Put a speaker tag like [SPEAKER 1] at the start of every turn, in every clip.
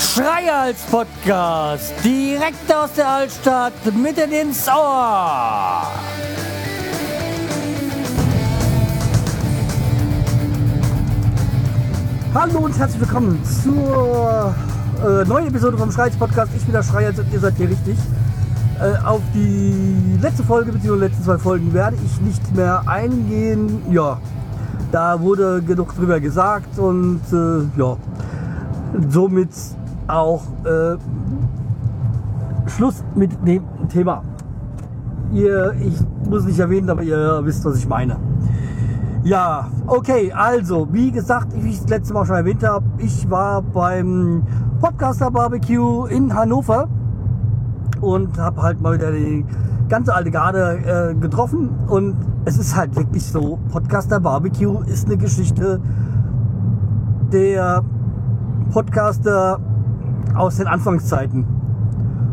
[SPEAKER 1] Schreihals Podcast, direkt aus der Altstadt, mitten ins Ohr.
[SPEAKER 2] Hallo und herzlich willkommen zur äh, neuen Episode vom Schreihals Podcast. Ich bin der Schreihals und ihr seid hier richtig. Äh, auf die letzte Folge bzw. letzten zwei Folgen werde ich nicht mehr eingehen. Ja, da wurde genug drüber gesagt und äh, ja, somit auch äh, Schluss mit dem Thema. Ihr, ich muss nicht erwähnen, aber ihr wisst, was ich meine. Ja, okay, also, wie gesagt, wie ich das letzte Mal schon erwähnt habe, ich war beim Podcaster Barbecue in Hannover und habe halt mal wieder die ganze alte Garde äh, getroffen und es ist halt wirklich so, Podcaster Barbecue ist eine Geschichte der Podcaster aus den Anfangszeiten.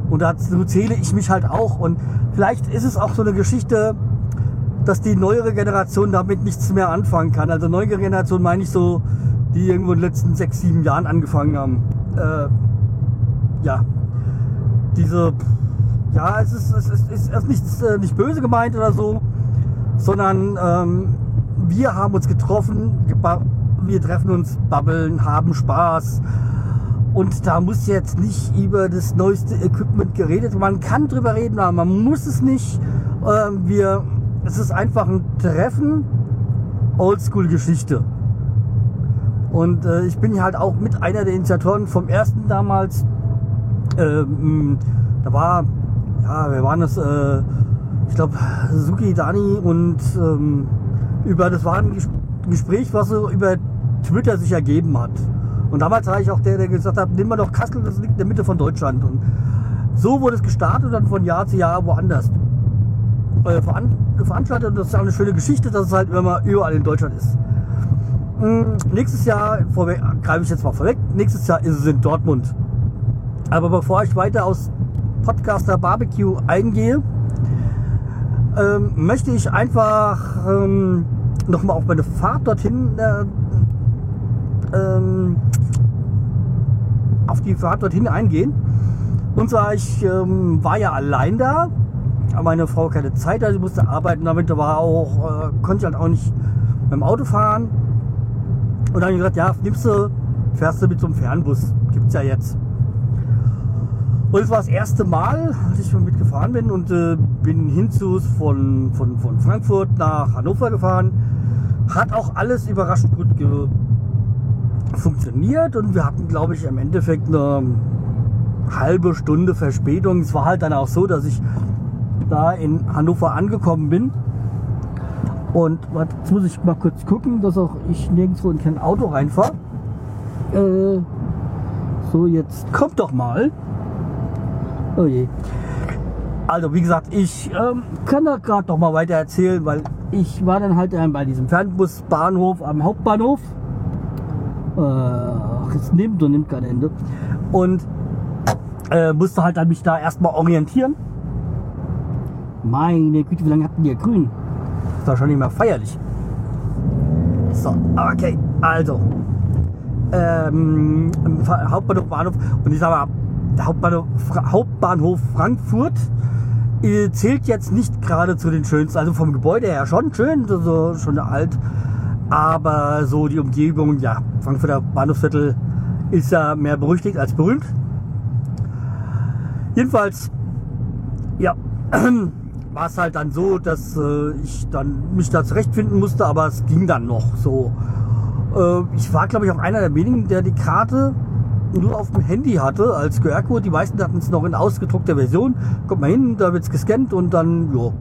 [SPEAKER 2] Und dazu zähle ich mich halt auch. Und vielleicht ist es auch so eine Geschichte, dass die neuere Generation damit nichts mehr anfangen kann. Also neue Generation meine ich so, die irgendwo in den letzten sechs, sieben Jahren angefangen haben. Äh, ja, diese, ja, es ist, es ist, es ist nichts, äh, nicht böse gemeint oder so, sondern ähm, wir haben uns getroffen, wir treffen uns, babbeln, haben Spaß. Und da muss jetzt nicht über das neueste Equipment geredet. Man kann drüber reden, aber man muss es nicht. Ähm, wir, es ist einfach ein Treffen, Oldschool-Geschichte. Und äh, ich bin halt auch mit einer der Initiatoren vom ersten damals. Ähm, da war, ja, wir waren das, äh, ich glaube, Suki, Dani und ähm, über, das war ein Gespräch, was so über Twitter sich ergeben hat. Und damals war ich auch der, der gesagt hat, nimm mal doch Kassel, das liegt in der Mitte von Deutschland. Und so wurde es gestartet und dann von Jahr zu Jahr woanders. Äh, veranstaltet und das ist auch eine schöne Geschichte, dass es halt immer überall in Deutschland ist. Mhm, nächstes Jahr, greife ich jetzt mal vorweg, nächstes Jahr ist es in Dortmund. Aber bevor ich weiter aus Podcaster Barbecue eingehe, ähm, möchte ich einfach ähm, nochmal auf meine Fahrt dorthin äh, ähm, auf die Fahrt dorthin eingehen. Und zwar, ich ähm, war ja allein da, meine Frau keine Zeit, also musste arbeiten, damit war auch, äh, konnte ich halt auch nicht mit dem Auto fahren. Und dann habe ich gesagt, ja, nimmst du, fährst du mit so einem Fernbus. Gibt's ja jetzt. Und es war das erste Mal, als ich mal mitgefahren bin und äh, bin hinzu von, von, von Frankfurt nach Hannover gefahren. Hat auch alles überraschend gut funktioniert und wir hatten, glaube ich, im Endeffekt eine halbe Stunde Verspätung. Es war halt dann auch so, dass ich da in Hannover angekommen bin und jetzt muss ich mal kurz gucken, dass auch ich nirgendwo in kein Auto reinfahre. Äh, so, jetzt kommt doch mal. Oh je. Also, wie gesagt, ich ähm, kann da gerade noch mal weiter erzählen, weil ich war dann halt bei diesem Fernbusbahnhof am Hauptbahnhof. Äh, es nimmt und nimmt kein Ende. Und äh, musste halt dann mich da erstmal orientieren. Meine Güte, wie lange hatten ja grün? Das war schon nicht mehr feierlich. So, okay, also. Ähm, Hauptbahnhof Bahnhof und ich sag mal, der Hauptbahnhof, Hauptbahnhof Frankfurt äh, zählt jetzt nicht gerade zu den schönsten. Also vom Gebäude her schon schön, so schon alt. Aber so die Umgebung, ja, Frankfurter Bahnhofsviertel ist ja mehr berüchtigt als berühmt. Jedenfalls, ja, war es halt dann so, dass äh, ich dann mich da zurechtfinden musste, aber es ging dann noch so. Äh, ich war, glaube ich, auch einer der wenigen, der die Karte nur auf dem Handy hatte als QR-Code. Die meisten hatten es noch in ausgedruckter Version. Kommt mal hin, da wird es gescannt und dann, jo,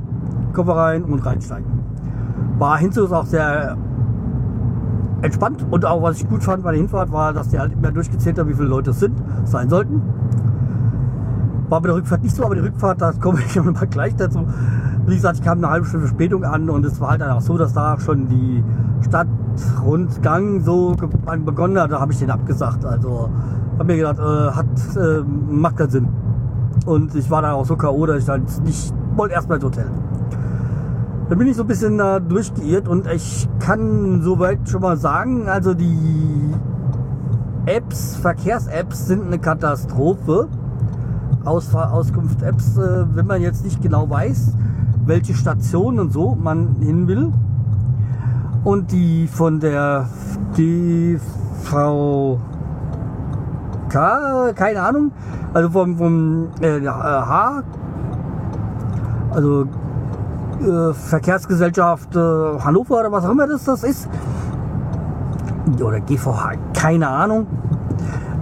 [SPEAKER 2] Koffer rein und reinsteigen. War hinzu auch sehr entspannt und auch was ich gut fand bei der Hinfahrt war, dass die halt immer durchgezählt haben, wie viele Leute es sind, sein sollten. War bei der Rückfahrt nicht so, aber die Rückfahrt, da komme ich mal gleich dazu. Wie gesagt, ich kam eine halbe Stunde Verspätung an und es war halt dann auch so, dass da schon die Stadtrundgang so begonnen hat. Da habe ich den abgesagt. Also habe mir gedacht, äh, hat, äh, macht keinen Sinn. Und ich war dann auch so K.O., dass ich dann nicht wollte erstmal ins Hotel. Da bin ich so ein bisschen da durchgeirrt und ich kann soweit schon mal sagen, also die Apps, Verkehrs-Apps sind eine Katastrophe. Ausfahr Auskunft-Apps, äh, wenn man jetzt nicht genau weiß, welche Station und so man hin will. Und die von der DVK, keine Ahnung, also vom, vom äh, H, also äh, Verkehrsgesellschaft äh, Hannover oder was auch immer das, das ist, oder GVH, keine Ahnung,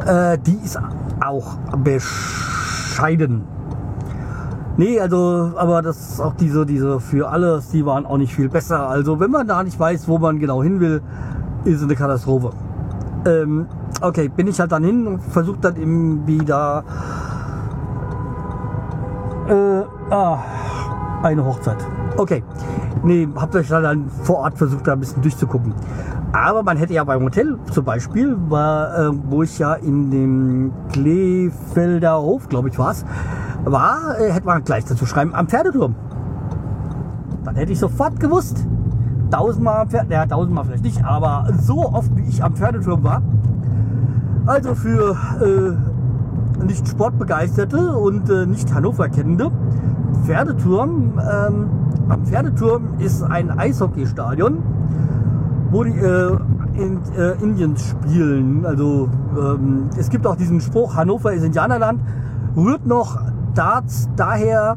[SPEAKER 2] äh, die ist auch bescheiden. Nee, also, aber das ist auch diese, diese für alles, die waren auch nicht viel besser. Also, wenn man da nicht weiß, wo man genau hin will, ist es eine Katastrophe. Ähm, okay, bin ich halt dann hin und versucht dann eben wieder äh, ah, eine Hochzeit. Okay, nee, habt euch dann vor Ort versucht, da ein bisschen durchzugucken. Aber man hätte ja beim Hotel zum Beispiel, war, äh, wo ich ja in dem Kleefelder Hof, glaube ich, war es, war, äh, hätte man gleich dazu schreiben, am Pferdeturm. Dann hätte ich sofort gewusst, tausendmal am Pferd, ja, tausendmal vielleicht nicht, aber so oft wie ich am Pferdeturm war. Also für äh, nicht Sportbegeisterte und äh, nicht Hannover kennende, Pferdeturm, ähm, am Pferdeturm ist ein Eishockeystadion, wo die äh, in äh, Indiens spielen. Also ähm, es gibt auch diesen Spruch, Hannover ist Indianerland, rührt noch Starts daher,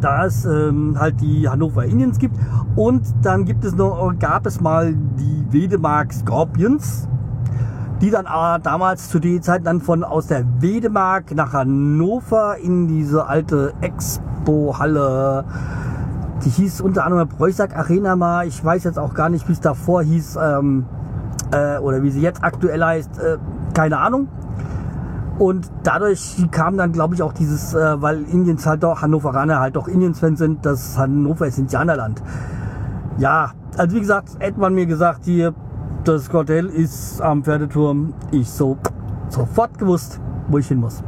[SPEAKER 2] da es ähm, halt die Hannover Indians gibt. Und dann gibt es noch, gab es mal die Wedemark Scorpions, die dann äh, damals zu der Zeit dann von aus der Wedemark nach Hannover in diese alte Expo-Halle, die hieß unter anderem Preußack Arena mal, ich weiß jetzt auch gar nicht, wie es davor hieß ähm, äh, oder wie sie jetzt aktuell heißt, äh, keine Ahnung. Und dadurch kam dann, glaube ich, auch dieses, äh, weil Indiens halt doch, Hannoveraner halt doch Indiens-Fans sind, das Hannover ist Indianerland. Ja, also wie gesagt, hätte man mir gesagt, hier, das Hotel ist am Pferdeturm. Ich so sofort gewusst, wo ich hin muss.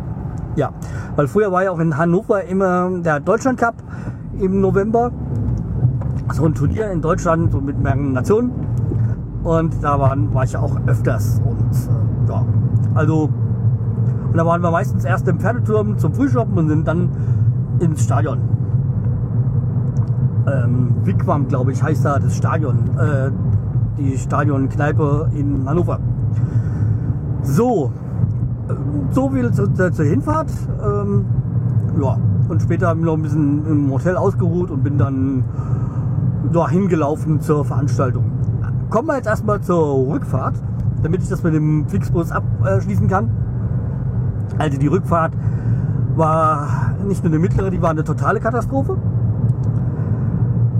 [SPEAKER 2] Ja, weil früher war ja auch in Hannover immer der Deutschland Cup im November. So ein Turnier in Deutschland, so mit mehreren Nationen. Und da waren, war ich ja auch öfters. Und äh, ja, also und da waren wir meistens erst im Pferdeturm zum Frühschoppen und sind dann ins Stadion. Ähm, Wigwam, glaube ich, heißt da das Stadion. Äh, die Stadionkneipe in Hannover. So, so viel zu, zu, zur Hinfahrt. Ähm, ja, und später habe ich noch ein bisschen im Hotel ausgeruht und bin dann da hingelaufen zur Veranstaltung. Kommen wir jetzt erstmal zur Rückfahrt, damit ich das mit dem Flixbus abschließen kann. Also die Rückfahrt war nicht nur eine mittlere, die war eine totale Katastrophe.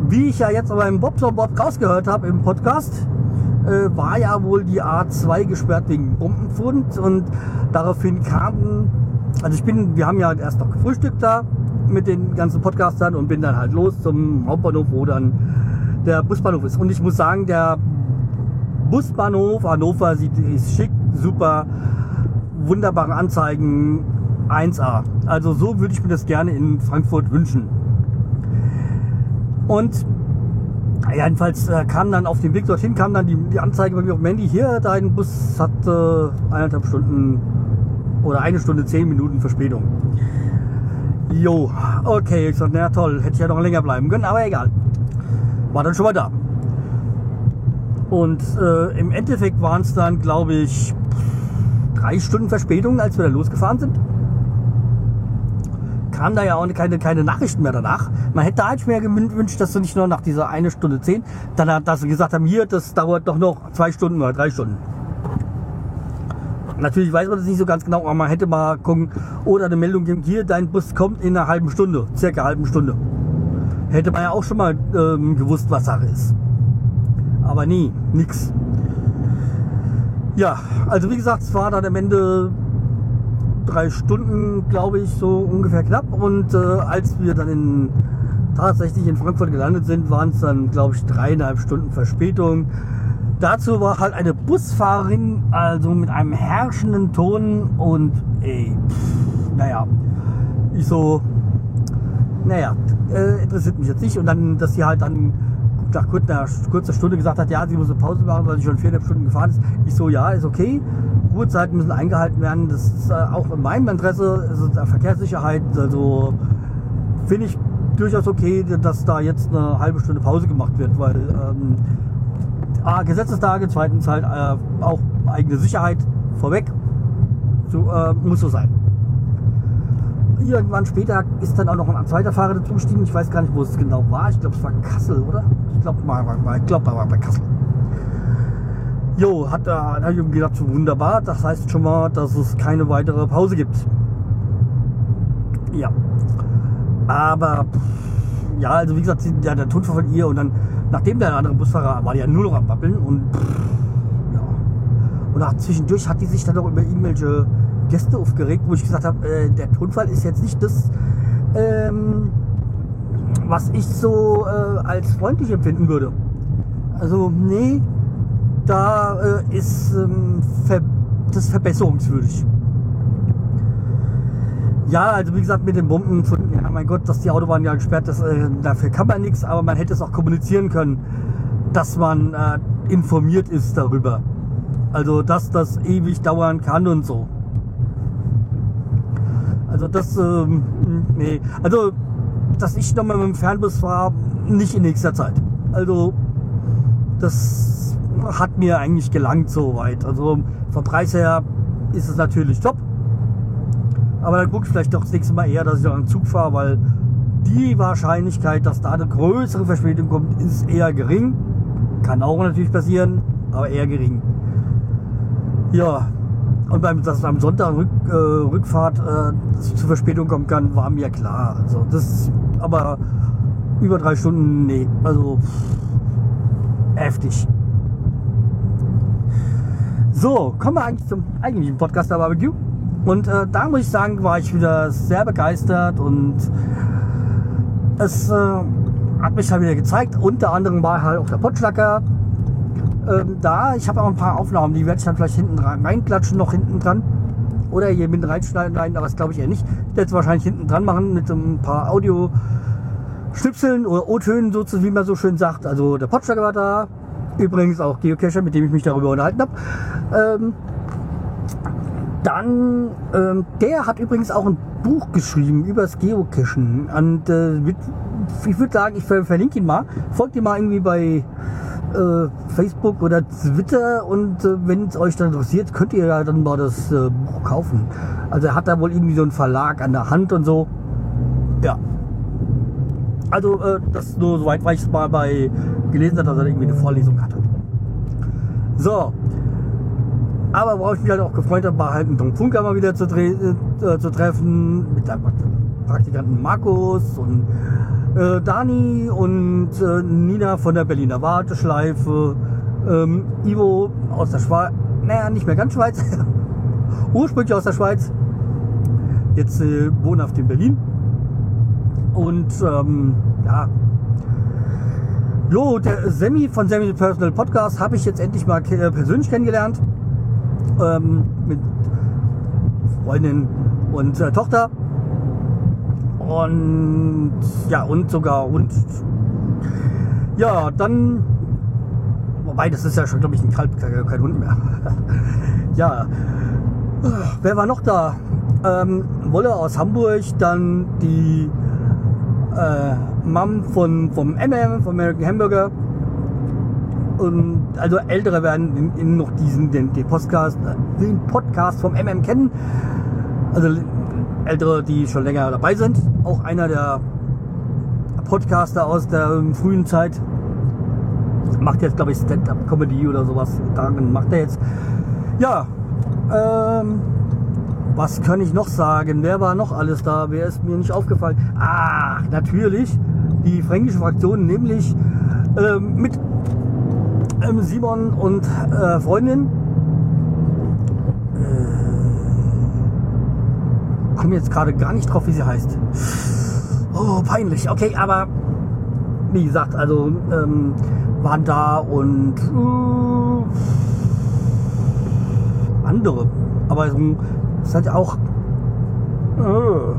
[SPEAKER 2] Wie ich ja jetzt aber im Bob so Bob rausgehört habe im Podcast, äh, war ja wohl die A2 gesperrt wegen Bombenfund und daraufhin kamen, also ich bin, wir haben ja erst noch gefrühstückt da mit den ganzen Podcastern und bin dann halt los zum Hauptbahnhof, wo dann der Busbahnhof ist. Und ich muss sagen, der Busbahnhof Hannover sieht ist schick, super wunderbare Anzeigen 1A. Also so würde ich mir das gerne in Frankfurt wünschen. Und jedenfalls äh, kam dann auf dem Weg dorthin, kam dann die, die Anzeige bei mir auf Mandy, hier, dein Bus hat äh, eineinhalb Stunden oder eine Stunde zehn Minuten Verspätung. Jo, okay, ich sagte, na toll, hätte ich ja noch länger bleiben können, aber egal. War dann schon mal da. Und äh, im Endeffekt waren es dann, glaube ich, drei Stunden Verspätung, als wir da losgefahren sind. Kam da ja auch keine, keine Nachrichten mehr danach. Man hätte eigentlich mehr gewünscht, dass du nicht nur nach dieser eine Stunde zehn, dann dass sie gesagt haben, hier, das dauert doch noch zwei Stunden oder drei Stunden. Natürlich weiß man das nicht so ganz genau, aber man hätte mal gucken oder eine Meldung geben, hier, dein Bus kommt in einer halben Stunde, circa halben Stunde. Hätte man ja auch schon mal ähm, gewusst, was Sache ist. Aber nie, nix. Ja, also wie gesagt, es war dann am Ende drei Stunden, glaube ich, so ungefähr knapp. Und äh, als wir dann in, tatsächlich in Frankfurt gelandet sind, waren es dann, glaube ich, dreieinhalb Stunden Verspätung. Dazu war halt eine Busfahrerin, also mit einem herrschenden Ton und ey, pff, naja, ich so, naja, äh, interessiert mich jetzt nicht. Und dann, dass sie halt dann nach kurzer, Stunde gesagt hat, ja, sie muss eine Pause machen, weil sie schon viereinhalb Stunden gefahren ist. Ich so, ja, ist okay. Ruhezeiten müssen eingehalten werden. Das ist äh, auch in meinem Interesse. Es ist Verkehrssicherheit. Also finde ich durchaus okay, dass da jetzt eine halbe Stunde Pause gemacht wird, weil ähm, A, Gesetzestage, zweitens halt äh, auch eigene Sicherheit vorweg. So, äh, muss so sein. Irgendwann später ist dann auch noch ein zweiter Fahrer dazugestiegen. Ich weiß gar nicht, wo es genau war. Ich glaube, es war Kassel, oder? Ich glaube, mal, mal, ich glaube, war bei Kassel. Jo, hat da hab ich gedacht, wunderbar. Das heißt schon mal, dass es keine weitere Pause gibt. Ja. Aber ja, also wie gesagt, ja, der Tonfall von ihr und dann, nachdem der andere Busfahrer war, die ja nur noch am Wappeln und ja. Und auch zwischendurch hat die sich dann noch über irgendwelche Gäste aufgeregt, wo ich gesagt habe, äh, der Tonfall ist jetzt nicht das, ähm, was ich so äh, als freundlich empfinden würde. Also, nee, da äh, ist ähm, ver das verbesserungswürdig. Ja, also wie gesagt, mit den Bomben ja mein Gott, dass die Autobahn ja gesperrt ist, äh, dafür kann man nichts, aber man hätte es auch kommunizieren können, dass man äh, informiert ist darüber. Also, dass das ewig dauern kann und so. Also das, ähm, nee. Also, dass ich nochmal mit dem Fernbus fahre, nicht in nächster Zeit. Also, das hat mir eigentlich gelangt soweit. Also, vom Preis her ist es natürlich top. Aber dann gucke ich vielleicht doch das nächste Mal eher, dass ich auch einen Zug fahre, weil die Wahrscheinlichkeit, dass da eine größere Verspätung kommt, ist eher gering. Kann auch natürlich passieren, aber eher gering. Ja, und beim, dass am Sonntag Rück, äh, Rückfahrt äh, zu Verspätung kommen kann, war mir klar. Also das, aber über drei Stunden, nee. Also heftig. So, kommen wir eigentlich zum eigentlichen Podcast der Barbecue. Und äh, da muss ich sagen, war ich wieder sehr begeistert und es äh, hat mich halt wieder gezeigt. Unter anderem war halt auch der Potschlacker ähm, da. Ich habe auch ein paar Aufnahmen, die werde ich dann vielleicht hinten reinklatschen, noch hinten dran. Oder hier mit reinschneiden, rein, aber das glaube ich eher nicht. Ich werde es wahrscheinlich hinten dran machen mit ein paar Audio. Schnipseln oder O-Tönen, so wie man so schön sagt. Also der Potschlager war da. Übrigens auch Geocacher, mit dem ich mich darüber unterhalten habe. Ähm, dann, ähm, der hat übrigens auch ein Buch geschrieben über das Geocachen. Und äh, ich würde sagen, ich verlinke ihn mal. Folgt ihm mal irgendwie bei äh, Facebook oder Twitter und äh, wenn es euch dann interessiert, könnt ihr ja dann mal das äh, Buch kaufen. Also er hat da wohl irgendwie so einen Verlag an der Hand und so. Ja. Also äh, das nur soweit, weil ich es mal bei gelesen habe, dass er irgendwie eine Vorlesung hatte. So, aber worauf ich mich halt auch gefreut habe, war halt einen Tom Funker mal wieder zu, äh, zu treffen, mit seinem Praktikanten Markus und äh, Dani und äh, Nina von der Berliner Warteschleife, ähm, Ivo aus der Schweiz, naja, nicht mehr ganz Schweiz, ursprünglich aus der Schweiz, jetzt äh, wohnhaft in Berlin. Und ähm, ja, Jo, der Semi von Semi Personal Podcast habe ich jetzt endlich mal äh, persönlich kennengelernt. Ähm, mit Freundin und äh, Tochter. Und ja, und sogar und ja, dann wobei das ist ja schon, glaube ich, ein Kalb, kein Hund mehr. ja, wer war noch da? Ähm, Wolle aus Hamburg, dann die äh, Mom von, vom MM, vom American Hamburger und also Ältere werden in, in noch diesen den, den, Podcast, den Podcast vom MM kennen. Also Ältere, die schon länger dabei sind. Auch einer der Podcaster aus der frühen Zeit. Macht jetzt, glaube ich, Stand-up-Comedy oder sowas. Darin macht er jetzt. Ja, ähm, was kann ich noch sagen? Wer war noch alles da? Wer ist mir nicht aufgefallen? Ah, natürlich die fränkische Fraktion, nämlich ähm, mit ähm, Simon und äh, Freundin. Komme jetzt gerade gar nicht drauf, wie sie heißt. Oh, peinlich. Okay, aber wie gesagt, also ähm, waren da und äh, andere. Aber es ist halt auch äh,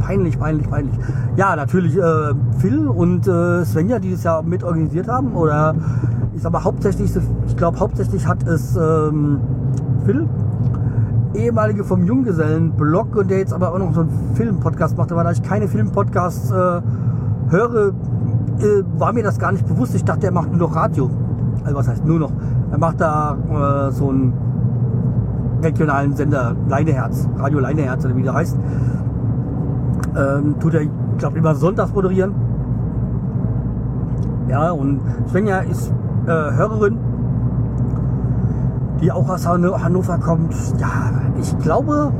[SPEAKER 2] peinlich, peinlich, peinlich. Ja, natürlich äh, Phil und äh, Svenja, die das ja mit organisiert haben. Oder ich sag mal hauptsächlich, ich glaube hauptsächlich hat es ähm, Phil, ehemalige vom Junggesellen-Blog und der jetzt aber auch noch so einen Film-Podcast macht. Aber da ich keine Film-Podcasts äh, höre, äh, war mir das gar nicht bewusst. Ich dachte, er macht nur noch Radio. Also was heißt nur noch? Er macht da äh, so einen regionalen Sender, Leineherz, Radio Leineherz oder wie der heißt. Ähm, tut er, glaube immer sonntags moderieren. Ja, und Svenja ist äh, Hörerin, die auch aus Hannover kommt. Ja, ich glaube,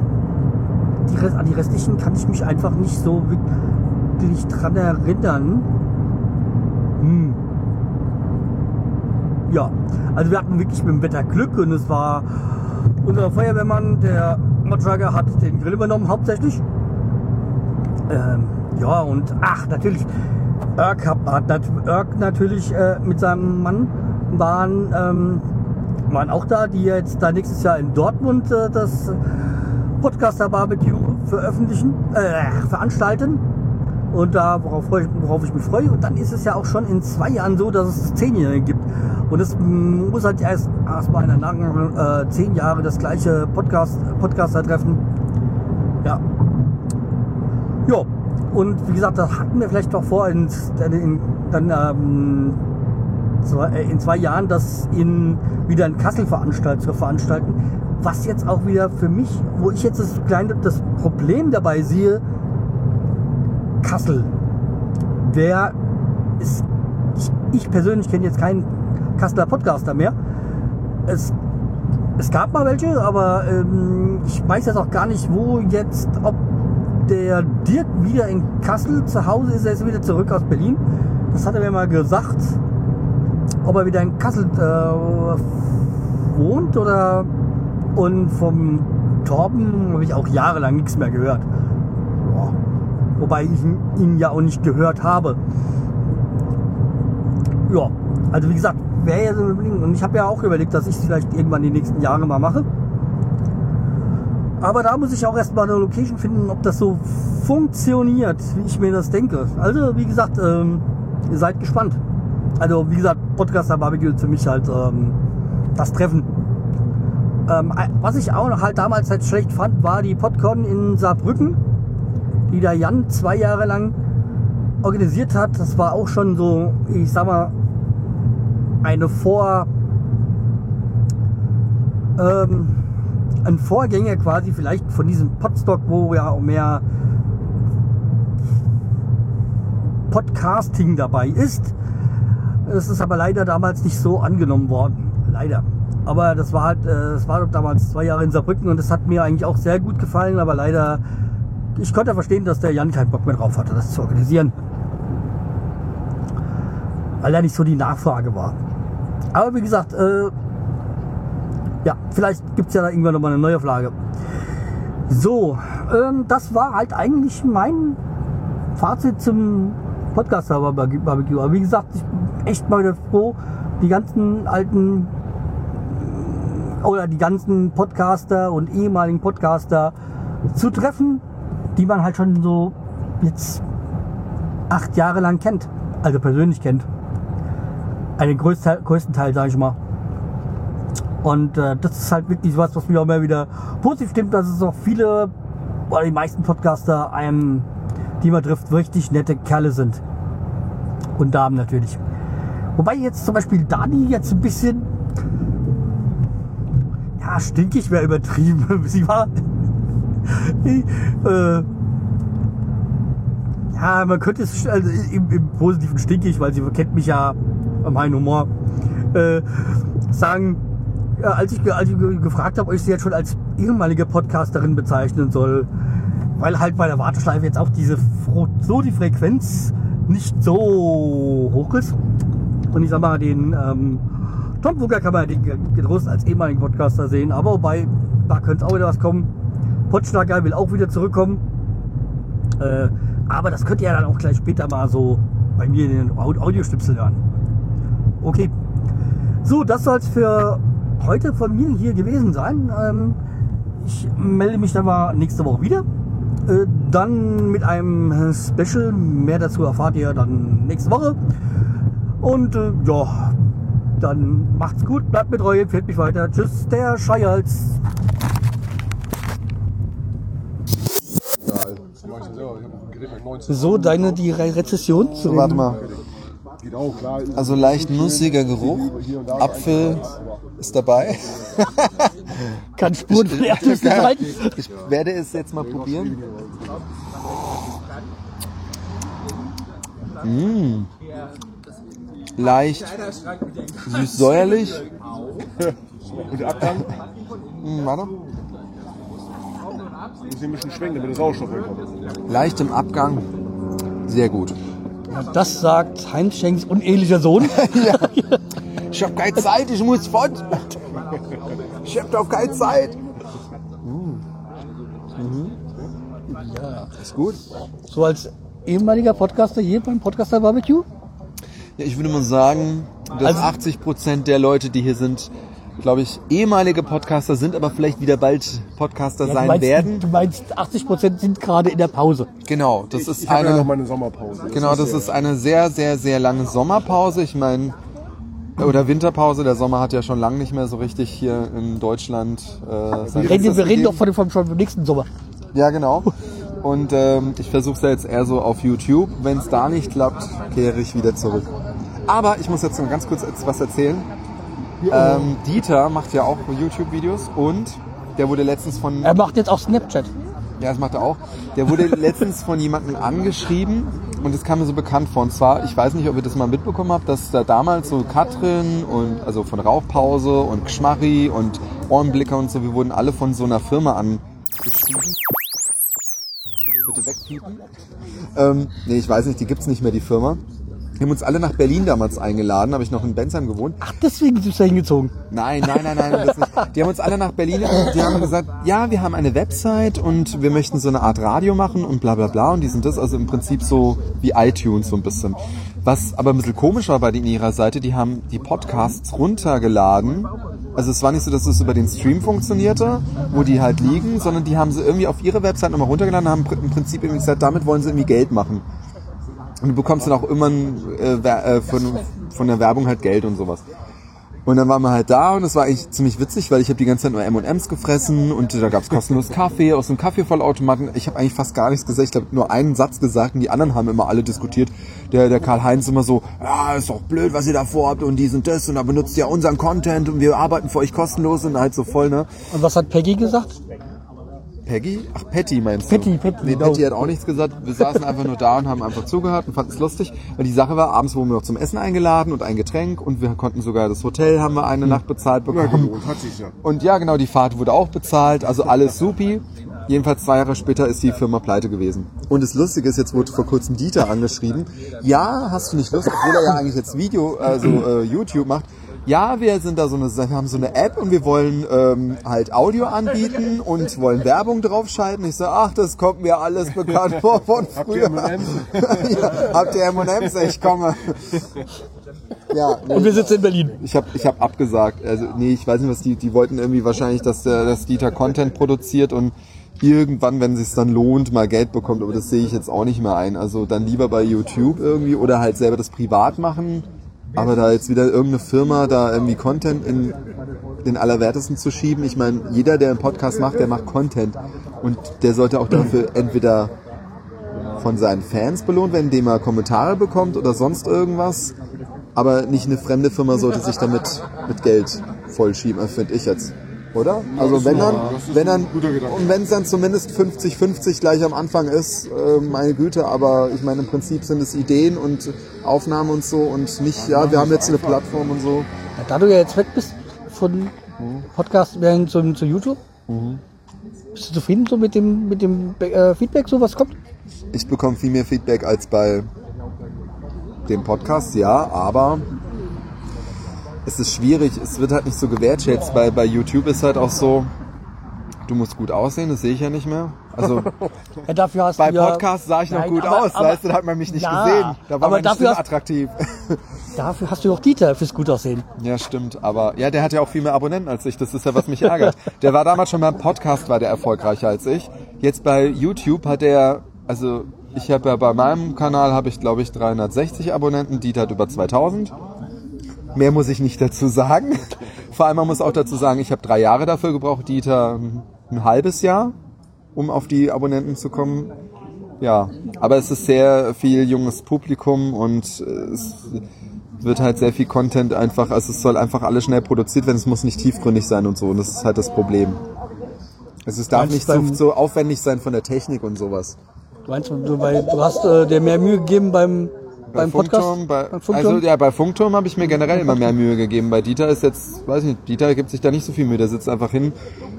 [SPEAKER 2] die, an die restlichen kann ich mich einfach nicht so wirklich dran erinnern. Hm. Ja, also wir hatten wirklich mit dem Wetter Glück und es war unser Feuerwehrmann, der Modjugger, hat den Grill übernommen hauptsächlich. Ähm, ja, und ach, natürlich, Erk hat, hat natürlich äh, mit seinem Mann waren, ähm, waren auch da, die jetzt da nächstes Jahr in Dortmund äh, das Podcaster Barbecue veröffentlichen, äh, veranstalten. Und da, worauf, ich, worauf ich mich freue. Und dann ist es ja auch schon in zwei Jahren so, dass es Zehnjährige gibt. Und es muss halt erst erstmal in der langen äh, zehn Jahre das gleiche Podcast, Podcaster treffen. Ja. Ja. Und wie gesagt, das hatten wir vielleicht doch vor, in, in, dann ähm, äh, in zwei Jahren das in, wieder in Kassel veranstalt, zu veranstalten. Was jetzt auch wieder für mich, wo ich jetzt das kleine das Problem dabei sehe, Kassel. Wer ist, ich, ich persönlich kenne jetzt keinen Kasseler Podcaster mehr. Es, es gab mal welche, aber ähm, ich weiß jetzt auch gar nicht, wo jetzt, ob der Dirk wieder in Kassel zu Hause ist. Er ist wieder zurück aus Berlin. Das hat er mir mal gesagt. Ob er wieder in Kassel äh, wohnt oder. Und vom Torben habe ich auch jahrelang nichts mehr gehört. Boah. Wobei ich ihn ja auch nicht gehört habe. Ja, also wie gesagt, wäre ja so ein. Und ich habe ja auch überlegt, dass ich es vielleicht irgendwann die nächsten Jahre mal mache. Aber da muss ich auch erstmal eine Location finden, ob das so funktioniert, wie ich mir das denke. Also, wie gesagt, ähm, ihr seid gespannt. Also, wie gesagt, Podcaster Barbecue ist für mich halt ähm, das Treffen. Ähm, was ich auch halt damals halt schlecht fand, war die Podcon in Saarbrücken, die der Jan zwei Jahre lang organisiert hat. Das war auch schon so, ich sag mal, eine Vor... Ähm, ein Vorgänger quasi vielleicht von diesem Podstock, wo ja auch mehr Podcasting dabei ist. Es ist aber leider damals nicht so angenommen worden. Leider. Aber das war halt, es war damals zwei Jahre in Saarbrücken und es hat mir eigentlich auch sehr gut gefallen, aber leider, ich konnte verstehen, dass der Jan keinen Bock mehr drauf hatte, das zu organisieren. Weil da nicht so die Nachfrage war. Aber wie gesagt, äh, ja, vielleicht gibt es ja da irgendwann nochmal eine Neuauflage. So, ähm, das war halt eigentlich mein Fazit zum Podcast-Server Barbecue. Aber wie gesagt, ich echt mal froh, die ganzen alten oder die ganzen Podcaster und ehemaligen Podcaster zu treffen, die man halt schon so jetzt acht Jahre lang kennt, also persönlich kennt. Einen größten, größten Teil, sage ich mal. Und äh, das ist halt wirklich was, was mich auch immer wieder positiv stimmt, dass es auch viele oder die meisten Podcaster einem, die man trifft, richtig nette Kerle sind. Und Damen natürlich. Wobei jetzt zum Beispiel Dani jetzt ein bisschen, ja, stinkig wäre übertrieben. Sie war, äh, ja, man könnte es also im, im, positiven stinkig, weil sie kennt mich ja, mein Humor, äh, sagen, als, ich, als ich gefragt habe, ob ich sie jetzt schon als ehemalige Podcasterin bezeichnen soll, weil halt bei der Warteschleife jetzt auch diese so die Frequenz nicht so hoch ist. Und ich sag mal, den ähm, Tom Wucker kann man den getrost als ehemaligen Podcaster sehen, aber wobei, da könnte auch wieder was kommen. Potschnacker will auch wieder zurückkommen. Äh, aber das könnt ihr ja dann auch gleich später mal so bei mir in den Audiostipsel hören. Okay. So, das soll es für heute von mir hier gewesen sein. Ähm, ich melde mich dann mal nächste Woche wieder. Äh, dann mit einem Special. Mehr dazu erfahrt ihr dann nächste Woche. Und äh, ja, dann macht's gut, bleibt mit treu, empfehlt mich weiter. Tschüss, der Scheihals. So, deine die Re Rezession zu
[SPEAKER 3] So, warte mal. Also leicht nussiger Geruch. Apfel ist dabei.
[SPEAKER 2] Kann Spuren von Erdnüssen sein.
[SPEAKER 3] Ich werde es jetzt mal probieren. Mm. Leicht süß-säuerlich.
[SPEAKER 4] Und Abgang
[SPEAKER 3] Mm, warte.
[SPEAKER 4] muss ein bisschen schwenken, damit der Sauerstoff wegkommt.
[SPEAKER 3] Leicht im Abgang. Sehr gut.
[SPEAKER 2] Das sagt Heinz Schenks unehelicher Sohn.
[SPEAKER 3] Ich habe keine Zeit, ich muss fort. Ich habe doch keine Zeit. Ja, ist gut.
[SPEAKER 2] So als ehemaliger Podcaster hier beim Podcaster Barbecue.
[SPEAKER 3] Ich würde mal sagen, dass
[SPEAKER 2] Also-
[SPEAKER 3] 80 Prozent der Leute, die hier sind, glaube ich, ehemalige Podcaster sind, aber vielleicht wieder bald Podcaster
[SPEAKER 2] Ja,
[SPEAKER 3] sein
[SPEAKER 2] du, meinst,
[SPEAKER 3] werden.
[SPEAKER 2] du meinst, 80 Prozent sind gerade in der Pause.
[SPEAKER 3] Genau, das ist
[SPEAKER 4] Ich habe ja noch
[SPEAKER 3] eine,
[SPEAKER 4] meine Sommerpause.
[SPEAKER 3] genau, das ist eine sehr, sehr, sehr lange Sommerpause. Ich meine, oder Winterpause. Der Sommer hat ja schon lange nicht mehr so richtig hier in Deutschland. Äh, sein
[SPEAKER 2] Wir reden, wir reden doch von, von, vom nächsten Sommer.
[SPEAKER 3] Ja, genau. Und ähm, ich versuche es ja jetzt eher so auf YouTube. Wenn es da nicht klappt, kehre ich wieder zurück. Aber ich muss jetzt noch ganz kurz etwas erzählen. Ähm, Dieter macht ja auch YouTube-Videos und der wurde letztens von,
[SPEAKER 2] Er macht jetzt auch Snapchat.
[SPEAKER 3] ja, das macht er auch, der wurde letztens von jemandem angeschrieben und es kam mir so bekannt vor. Und zwar, ich weiß nicht, ob ihr das mal mitbekommen habt, dass da damals so Katrin und also von Rauchpause und Gschmarri und Ohrenblicker und so, wir wurden alle von so einer Firma angeschrieben. Bitte wegpiepen. Ähm, nee, ich weiß nicht, die gibt's nicht mehr, die Firma. Die haben uns alle nach Berlin damals eingeladen, habe ich noch in Bensheim gewohnt.
[SPEAKER 2] Ach, deswegen bist du da hingezogen.
[SPEAKER 3] Nein, nein, nein, nein, das nicht. Die haben uns alle nach Berlin die haben gesagt, ja, wir haben eine Website und wir möchten so eine Art Radio machen und bla bla bla und die sind das also im Prinzip so wie iTunes so ein bisschen. Was aber ein bisschen komisch war bei denen ihrer Seite, die haben die Podcasts runtergeladen. Also es war nicht so, dass es über den Stream funktionierte, wo die halt liegen, sondern die haben sie irgendwie auf ihre Website nochmal runtergeladen und haben im Prinzip irgendwie gesagt, damit wollen sie irgendwie Geld machen. Und du bekommst dann auch immer äh, äh, von, von der Werbung halt Geld und sowas. Und dann waren wir halt da und es war eigentlich ziemlich witzig, weil ich habe die ganze Zeit nur M&M's gefressen und da gab's kostenlos Kaffee aus dem Kaffeevollautomaten. Ich habe eigentlich fast gar nichts gesagt, ich habe nur einen Satz gesagt und die anderen haben immer alle diskutiert. Der, der Karl-Heinz immer so, ja, ist doch blöd, was ihr da vorhabt und dies und das und da benutzt ihr unseren Content und wir arbeiten für euch kostenlos und halt so voll, ne?
[SPEAKER 2] Und was hat Peggy gesagt?
[SPEAKER 3] Peggy? Ach, Patty meinst
[SPEAKER 2] Patty,
[SPEAKER 3] du?
[SPEAKER 2] Patty,
[SPEAKER 3] Nee,
[SPEAKER 2] genau.
[SPEAKER 3] Patty hat auch nichts gesagt. Wir saßen einfach nur da und haben einfach zugehört und fanden es lustig. Weil die Sache war, abends wurden wir noch zum Essen eingeladen und ein Getränk und wir konnten sogar das Hotel haben wir eine Nacht bezahlt
[SPEAKER 4] Ja,
[SPEAKER 3] bekommen.
[SPEAKER 4] gewohnt, hat sich ja.
[SPEAKER 3] Und ja, genau, die Fahrt wurde auch bezahlt, also alles supi. Jedenfalls zwei Jahre später ist die Firma pleite gewesen. Und das Lustige ist, jetzt wurde vor kurzem Dieter angeschrieben. Ja, hast du nicht Lust, obwohl er ja eigentlich jetzt Video, also äh, YouTube macht. Ja, wir sind da so eine, wir haben so eine App und wir wollen ähm, halt Audio anbieten und wollen Werbung draufschalten. Ich so, ach, das kommt mir alles bekannt vor von
[SPEAKER 4] Habt
[SPEAKER 3] früher.
[SPEAKER 4] ihr M&M's?
[SPEAKER 3] ja, habt ihr M&M's? Ich komme. Ja, nee.
[SPEAKER 2] Und wir sitzen in Berlin.
[SPEAKER 3] Ich habe ich hab abgesagt. Also nee, ich weiß nicht, was die die wollten irgendwie wahrscheinlich, dass der dass Dieter Content produziert und irgendwann, wenn es dann lohnt, mal Geld bekommt, aber das sehe ich jetzt auch nicht mehr ein. Also dann lieber bei YouTube irgendwie oder halt selber das privat machen, aber da jetzt wieder irgendeine Firma da irgendwie Content in den Allerwertesten zu schieben. Ich meine, jeder, der einen Podcast macht, der macht Content und der sollte auch dafür entweder von seinen Fans belohnt werden, indem er Kommentare bekommt oder sonst irgendwas. Aber nicht eine fremde Firma sollte sich damit mit Geld vollschieben, finde ich jetzt. Oder? Also wenn dann, wenn dann,
[SPEAKER 4] guter Gedanke.
[SPEAKER 3] und wenn es dann zumindest 50-50 gleich am Anfang ist, äh, meine Güte, aber ich meine, im Prinzip sind es Ideen und Aufnahmen und so und nicht, ja, wir haben jetzt eine Plattform und so.
[SPEAKER 2] Ja, da du ja jetzt weg bist von Podcast werden zu, zu YouTube, bist du zufrieden so mit dem, mit dem äh, Feedback, so was kommt?
[SPEAKER 3] Ich bekomme viel mehr Feedback als bei dem Podcast, ja, aber es ist schwierig, es wird halt nicht so gewertschätzt. Bei, bei YouTube ist halt auch so, du musst gut aussehen, das sehe ich ja nicht mehr. Also
[SPEAKER 2] Ja, dafür hast
[SPEAKER 3] bei
[SPEAKER 2] du ja,
[SPEAKER 3] Podcasts sah ich noch
[SPEAKER 2] Nein,
[SPEAKER 3] gut
[SPEAKER 2] aber-
[SPEAKER 3] aus,
[SPEAKER 2] aber-
[SPEAKER 3] weißt du, da hat man mich nicht
[SPEAKER 2] Ja,
[SPEAKER 3] gesehen. Da war
[SPEAKER 2] aber dafür
[SPEAKER 3] Stimme
[SPEAKER 2] hast-
[SPEAKER 3] attraktiv.
[SPEAKER 2] dafür hast du doch Dieter fürs gut aussehen.
[SPEAKER 3] Ja, stimmt. Aber ja, der hat ja auch viel mehr Abonnenten als ich. Das ist ja, was mich ärgert. Der war damals schon beim Podcast, war der erfolgreicher als ich. Jetzt bei YouTube hat er, also ich habe ja bei meinem Kanal habe ich glaube ich 360 Abonnenten, Dieter hat über 2000. Mehr muss ich nicht dazu sagen. Vor allem man muss auch dazu sagen, ich habe drei Jahre dafür gebraucht, Dieter ein, halbes Jahr, um auf die Abonnenten zu kommen. Ja, aber es ist sehr viel junges Publikum und es wird halt sehr viel Content einfach, also es soll einfach alles schnell produziert werden, es muss nicht tiefgründig sein und so und das ist halt das Problem. Also es darf nicht
[SPEAKER 2] du
[SPEAKER 3] so, so aufwendig sein von der Technik und sowas.
[SPEAKER 2] Meinst du, du, bei, du hast äh, dir mehr Mühe gegeben beim, beim Podcast?
[SPEAKER 3] Funkturm, bei,
[SPEAKER 2] Beim Funkturm?
[SPEAKER 3] Also ja, bei Funkturm habe ich mir generell immer mehr Mühe gegeben. Bei Dieter ist jetzt, weiß ich nicht, Dieter gibt sich da nicht so viel Mühe. Der sitzt einfach hin,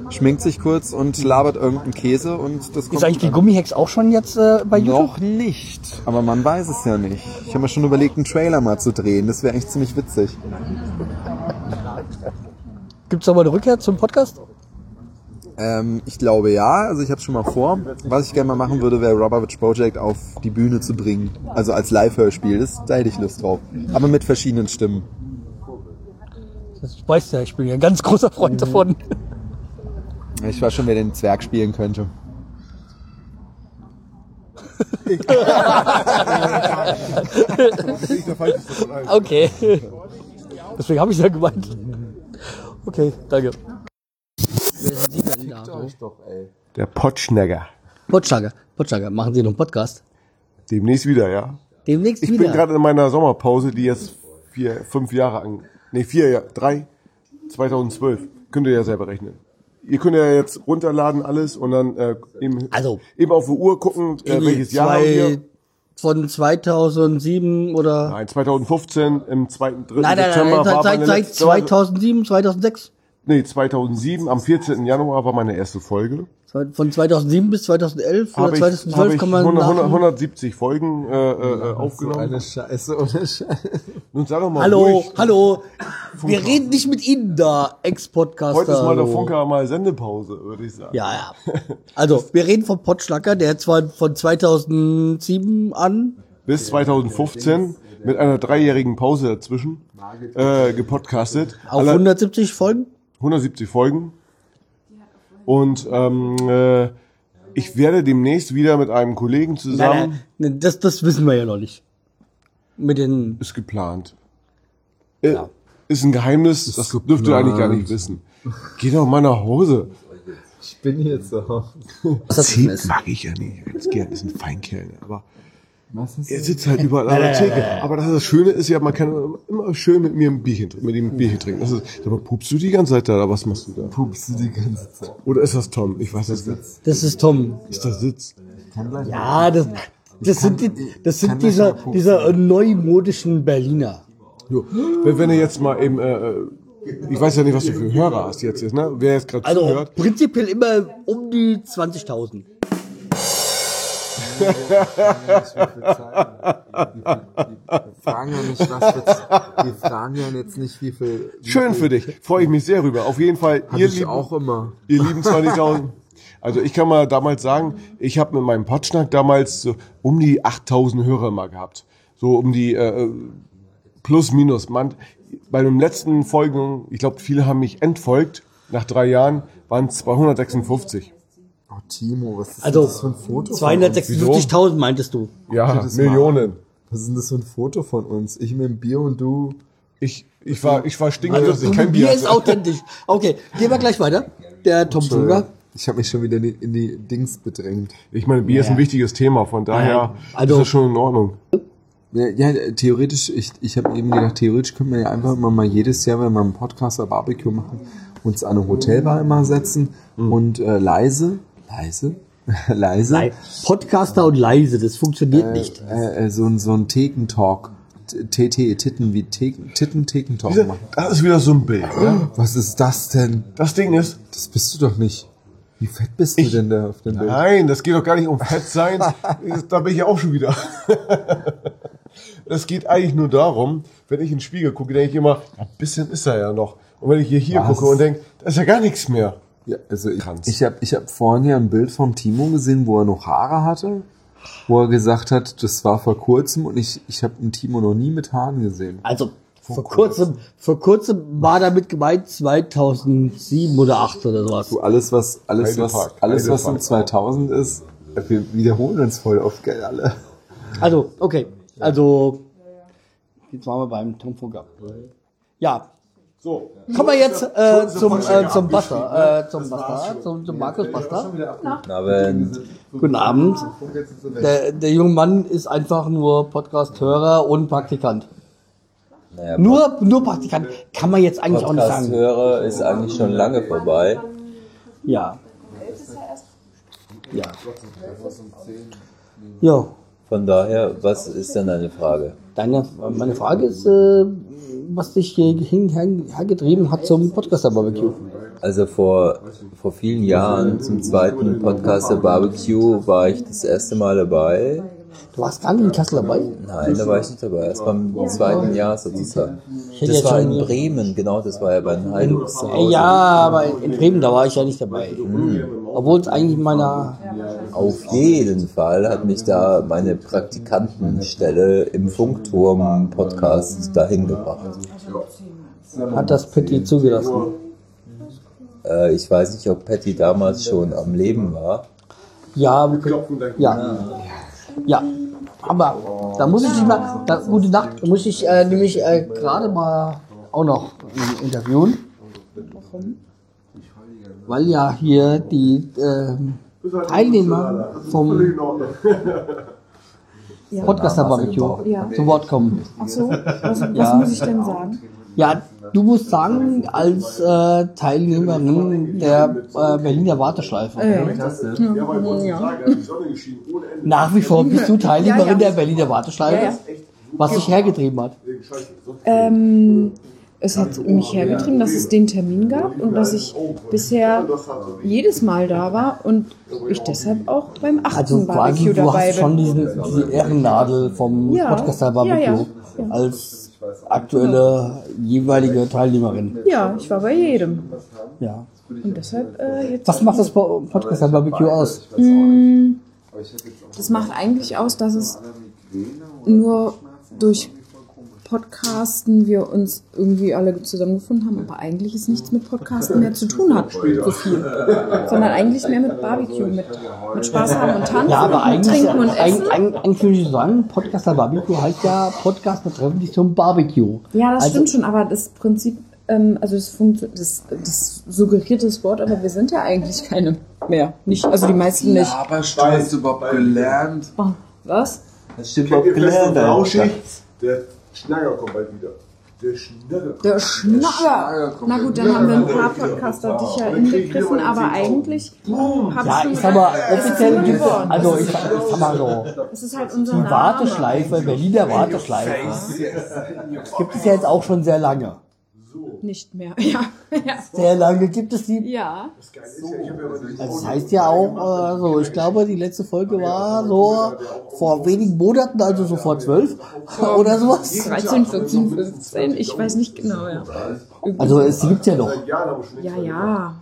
[SPEAKER 3] schminkt sich kurz und labert irgendeinen Käse und das kommt
[SPEAKER 2] ist eigentlich die. Gummihex auch schon jetzt äh, bei YouTube?
[SPEAKER 3] Noch nicht, aber man weiß es ja nicht. Ich habe mir schon überlegt, einen Trailer mal zu drehen. Das wäre eigentlich ziemlich witzig.
[SPEAKER 2] Gibt's da mal eine Rückkehr zum Podcast?
[SPEAKER 3] Ähm, ich glaube ja, also ich habe schon mal vor. Was ich gerne mal machen würde, wäre Robovich Project auf die Bühne zu bringen. Also als Live-Hörspiel. Das, da hätte ich Lust drauf. Aber mit verschiedenen Stimmen.
[SPEAKER 2] Das weißt du ja, ich bin ja ein ganz großer Freund davon.
[SPEAKER 3] Ich weiß schon, wer den Zwerg spielen könnte.
[SPEAKER 2] Okay. Deswegen habe ich ja gemeint. Okay, danke. Sind Sie denn da?
[SPEAKER 3] doch, ey.
[SPEAKER 4] Der Potschnegger.
[SPEAKER 2] Potschlager. Potschlager. Machen Sie noch einen Podcast?
[SPEAKER 4] Demnächst wieder, ja.
[SPEAKER 2] Demnächst
[SPEAKER 4] Ich
[SPEAKER 2] wieder.
[SPEAKER 4] bin gerade in meiner Sommerpause, die jetzt vier, fünf Jahre an, nee, vier, Jahre, drei, 2012. Könnt ihr ja selber rechnen. Ihr könnt ja jetzt runterladen alles und dann äh, eben,
[SPEAKER 2] Also,
[SPEAKER 4] eben auf die Uhr gucken, äh, welches Jahr
[SPEAKER 2] zwei-
[SPEAKER 4] haben wir.
[SPEAKER 2] Von 2007 oder?
[SPEAKER 4] Nein, 2015 im zweiten, dritten
[SPEAKER 2] Nein, nein,
[SPEAKER 4] Dezember
[SPEAKER 2] nein,
[SPEAKER 4] war
[SPEAKER 2] seit, seit
[SPEAKER 4] letzte,
[SPEAKER 2] 2007, 2006.
[SPEAKER 4] nee, 2007, am 14. Januar war meine erste Folge.
[SPEAKER 2] Von 2007 bis 2011 oder
[SPEAKER 4] Habe ich,
[SPEAKER 2] 2012
[SPEAKER 4] hab ich
[SPEAKER 2] kann man
[SPEAKER 4] 100,
[SPEAKER 2] nach-
[SPEAKER 4] 170 Folgen äh, äh, aufgenommen.
[SPEAKER 3] Scheiße, ohne Scheiße.
[SPEAKER 4] Nun sag doch mal
[SPEAKER 2] Hallo,
[SPEAKER 4] ruhig,
[SPEAKER 2] hallo. Wir reden nicht mit Ihnen da, Ex-Podcaster.
[SPEAKER 4] heute ist mal der. Funker mal Sendepause, würde ich sagen.
[SPEAKER 2] Ja, ja. Also, wir reden vom Potschlacker, der zwar von 2007 an,
[SPEAKER 4] Bis 2015 mit einer dreijährigen Pause dazwischen äh, gepodcastet.
[SPEAKER 2] auf
[SPEAKER 4] Alle-
[SPEAKER 2] 170 Folgen.
[SPEAKER 4] 170 Folgen. Und ähm, äh, ich werde demnächst wieder mit einem Kollegen zusammen,
[SPEAKER 2] nein, das, das wissen wir ja noch nicht. Mit den,
[SPEAKER 4] ist geplant. Äh, Ist ein Geheimnis, das dürft ihr eigentlich gar nicht wissen. Geh doch mal nach Hause.
[SPEAKER 3] Ich bin jetzt so.
[SPEAKER 2] was das ist.
[SPEAKER 4] mag ich ja nicht. Gern, ist ein Feinkerl. Aber
[SPEAKER 3] ist
[SPEAKER 4] er sitzt halt überall an der Theke. Aber das, das Schöne ist ja, man kann immer schön mit mir ein Bierchen trinken, mit ihm ein Bierchen trinken. Das ist, aber pupst du die ganze Zeit da, oder was machst du da?
[SPEAKER 3] Pupst du die ganze Zeit?
[SPEAKER 4] Oder ist das Tom? Ich weiß es nicht.
[SPEAKER 2] Das ist Tom.
[SPEAKER 4] Ist das Sitz?
[SPEAKER 2] Ja, das, das sind, die, das sind dieser, dieser neumodischen Berliner.
[SPEAKER 4] Jo. Wenn, wenn du jetzt mal eben, äh, äh, ich weiß ja nicht, was du für Hörer hast jetzt, jetzt ne? Wer jetzt gerade
[SPEAKER 2] Also
[SPEAKER 4] zuhört.
[SPEAKER 2] prinzipiell immer um die 20.000.
[SPEAKER 3] Wir fragen ja nicht, was jetzt, wir fragen ja jetzt nicht, wie viel.
[SPEAKER 4] Schön für dich. Freue ich mich sehr rüber. Auf jeden Fall,
[SPEAKER 3] Hab
[SPEAKER 4] ihr
[SPEAKER 3] ich
[SPEAKER 4] lieben,
[SPEAKER 3] auch immer.
[SPEAKER 4] ihr lieben 20.000. Also ich kann mal damals sagen, ich habe mit meinem Potschnack damals so um die 8.000 Hörer mal gehabt. So um die äh, plus minus. Man, bei den letzten Folgen, ich glaube, viele haben mich entfolgt. Nach drei Jahren waren es 256.
[SPEAKER 3] Oh, Timo, was ist
[SPEAKER 2] Also
[SPEAKER 3] das für ein Foto? von uns?
[SPEAKER 2] 256.000 meintest du.
[SPEAKER 4] Ja,
[SPEAKER 3] das mal
[SPEAKER 4] Millionen.
[SPEAKER 3] Was ist denn das für ein Foto von uns? Ich mit dem Bier und du.
[SPEAKER 4] Ich, ich war, ich war stinkig,
[SPEAKER 2] Also
[SPEAKER 4] dass ich kein Bier
[SPEAKER 2] Bier ist authentisch. Okay, gehen wir gleich weiter. Der Tom Sugar.
[SPEAKER 3] Ich habe mich schon wieder in die, in die Dings bedrängt.
[SPEAKER 4] Ich meine, Bier ist ein wichtiges Thema, von daher
[SPEAKER 2] Also-
[SPEAKER 4] ist das schon in Ordnung.
[SPEAKER 3] Ja, ja theoretisch, ich, ich habe eben gedacht, theoretisch können wir ja einfach immer mal jedes Jahr, wenn wir einen Podcast oder Barbecue machen, uns an eine Hotelbar immer setzen und äh, leise, leise, leise,
[SPEAKER 2] Nein, Podcaster und leise, das funktioniert nicht.
[SPEAKER 3] äh, äh, so, ein- so ein Thekentalk, TT, Titten, wie Theken, Titten, Thekentalk machen.
[SPEAKER 4] Das ist wieder so ein Bild. Ne?
[SPEAKER 3] Was ist das denn?
[SPEAKER 4] Das Ding ist,
[SPEAKER 3] Das bist du doch nicht. Wie fett bist du denn da auf dem Bild?
[SPEAKER 4] nein, das geht doch gar nicht um Fett sein. da bin ich ja auch schon wieder. Es geht eigentlich nur darum, wenn ich in den Spiegel gucke, denke ich immer, ein bisschen ist er ja noch. Und wenn ich hier, hier
[SPEAKER 3] Was?
[SPEAKER 4] gucke und denke, da ist ja gar nichts mehr.
[SPEAKER 3] Ja, also ich,
[SPEAKER 4] Kranz.
[SPEAKER 3] ich habe ich hab vorhin ja ein Bild vom Timo gesehen, wo er noch Haare hatte, wo er gesagt hat, das war vor kurzem und ich, ich habe einen Timo noch nie mit Haaren gesehen.
[SPEAKER 2] Also, Vor kurzem, vor kurzem war damit gemeint 2007 oder 8 oder sowas.
[SPEAKER 3] Du, alles was, alles was,
[SPEAKER 4] Heidepark,
[SPEAKER 3] alles was um
[SPEAKER 4] Heidepark.
[SPEAKER 3] 2000 ist, wir wiederholen uns voll oft, gell, alle.
[SPEAKER 2] Also, okay. Also, jetzt waren wir beim Tom Funker. Ja.
[SPEAKER 4] So.
[SPEAKER 2] Kommen wir jetzt äh, zum, äh, zum Buster, äh, zum Buster, zum, zum Markus Buster.
[SPEAKER 5] Aber
[SPEAKER 2] Guten Abend. Der, der junge Mann ist einfach nur Podcast-Hörer und Praktikant.
[SPEAKER 5] naja,
[SPEAKER 2] Nur, nur Praktikant. Kann man jetzt eigentlich auch nicht sagen.
[SPEAKER 5] Podcast-Hörer ist eigentlich schon lange vorbei.
[SPEAKER 2] Ja. Ja. Ja.
[SPEAKER 5] Von daher, was ist denn deine Frage?
[SPEAKER 2] Deine, meine Frage ist, äh, was dich hier hin, her, hergetrieben hat zum Podcaster-Barbecue.
[SPEAKER 5] Also vor, vor vielen Jahren zum zweiten Podcaster Barbecue war ich das erste Mal dabei.
[SPEAKER 2] Du warst gar nicht in Kassel dabei?
[SPEAKER 5] Nein, da war ich nicht dabei. Erst beim zweiten Jahr sozusagen. Das war in Bremen, genau, das war ja bei den Hause.
[SPEAKER 2] Ja, aber in Bremen, da war ich ja nicht dabei. Obwohl es eigentlich meiner,
[SPEAKER 5] Auf jeden Fall hat mich da meine Praktikantenstelle im Funkturm-Podcast dahin gebracht.
[SPEAKER 2] hat das Pitti zugelassen.
[SPEAKER 5] Äh, ich weiß nicht, ob Patty damals schon am Leben war.
[SPEAKER 2] Ja,
[SPEAKER 4] Klopfen gleich.
[SPEAKER 2] ja, ja. Aber da muss ich dich mal, da, gute Nacht, da muss ich äh, nämlich äh, gerade mal auch noch äh, interviewen. Weil ja hier die ähm, Teilnehmer vom Podcaster Barbecue
[SPEAKER 6] Ja.
[SPEAKER 2] zu Wort kommen.
[SPEAKER 6] Ach so, was, was
[SPEAKER 2] Ja.
[SPEAKER 6] muss ich denn sagen?
[SPEAKER 2] Ja, du musst sagen, als äh, Teilnehmerin der äh, Berliner Warteschleife.
[SPEAKER 4] Ja,
[SPEAKER 6] Ja.
[SPEAKER 2] Nach wie vor bist du Teilnehmerin
[SPEAKER 6] Ja, ja.
[SPEAKER 2] der Berliner Warteschleife, was dich hergetrieben hat.
[SPEAKER 6] ähm, es hat mich hergetrieben, dass es den Termin gab und dass ich bisher jedes Mal da war und ich deshalb auch beim 18.
[SPEAKER 2] Also quasi,
[SPEAKER 6] Barbecue
[SPEAKER 2] du
[SPEAKER 6] dabei
[SPEAKER 2] hast schon
[SPEAKER 6] bin.
[SPEAKER 2] diese, diese Ehrennadel vom
[SPEAKER 6] Ja.
[SPEAKER 2] Podcaster Barbecue
[SPEAKER 6] Ja, ja. Ja.
[SPEAKER 2] als aktuelle jeweilige Teilnehmerin.
[SPEAKER 6] Ja, ich war bei jedem.
[SPEAKER 2] Ja.
[SPEAKER 6] Und deshalb äh, jetzt.
[SPEAKER 2] Was macht das Po- Podcaster Barbecue aus?
[SPEAKER 6] Das macht eigentlich aus, dass es nur durch Podcasten wir uns irgendwie alle zusammengefunden haben, aber eigentlich ist nichts mit Podcasten mehr zu tun hat, so viel. Sondern eigentlich mehr mit Barbecue, mit, mit Spaß haben und tanzen,
[SPEAKER 2] Ja, aber
[SPEAKER 6] und
[SPEAKER 2] eigentlich,
[SPEAKER 6] trinken und essen.
[SPEAKER 2] eigentlich, eigentlich würde ich sagen, Podcaster Barbecue heißt ja Podcast betreffen dich zum Barbecue.
[SPEAKER 6] Ja, das
[SPEAKER 2] Also-
[SPEAKER 6] stimmt schon, aber das Prinzip, ähm, also das, das, das suggeriert das Wort, aber wir sind ja eigentlich keine mehr. Nicht, also die meisten nicht.
[SPEAKER 3] Aber hast du überhaupt gelernt?
[SPEAKER 6] Oh, was?
[SPEAKER 5] Das stimmt dein
[SPEAKER 4] flauschig?
[SPEAKER 5] Schatz.
[SPEAKER 4] Der Schnager kommt bald wieder. Der Schnager.
[SPEAKER 6] Der Schnatter. Na gut, dann haben wir ein paar Podcaster dich ja inbegriffen, aber eigentlich habe
[SPEAKER 2] Ja,
[SPEAKER 6] schon
[SPEAKER 2] ich sag mal,
[SPEAKER 6] gedacht, das ist
[SPEAKER 2] offiziell gibt es, also ich, sag- ich sag mal so,
[SPEAKER 6] Es ist halt unser
[SPEAKER 2] die. Warteschleife, Berliner Warteschleife, gibt es ja jetzt auch schon sehr lange.
[SPEAKER 6] Nicht mehr. Ja. Ja.
[SPEAKER 2] Sehr lange gibt es die.
[SPEAKER 6] ja.
[SPEAKER 2] Also das heißt ja auch, äh, so, ich glaube, die letzte Folge war so vor wenigen Monaten, also so vor zwölf oder sowas.
[SPEAKER 6] 13, 14, 15, ich weiß nicht genau, ja.
[SPEAKER 2] Also es gibt ja noch.
[SPEAKER 4] Nichts
[SPEAKER 6] Ja, ja.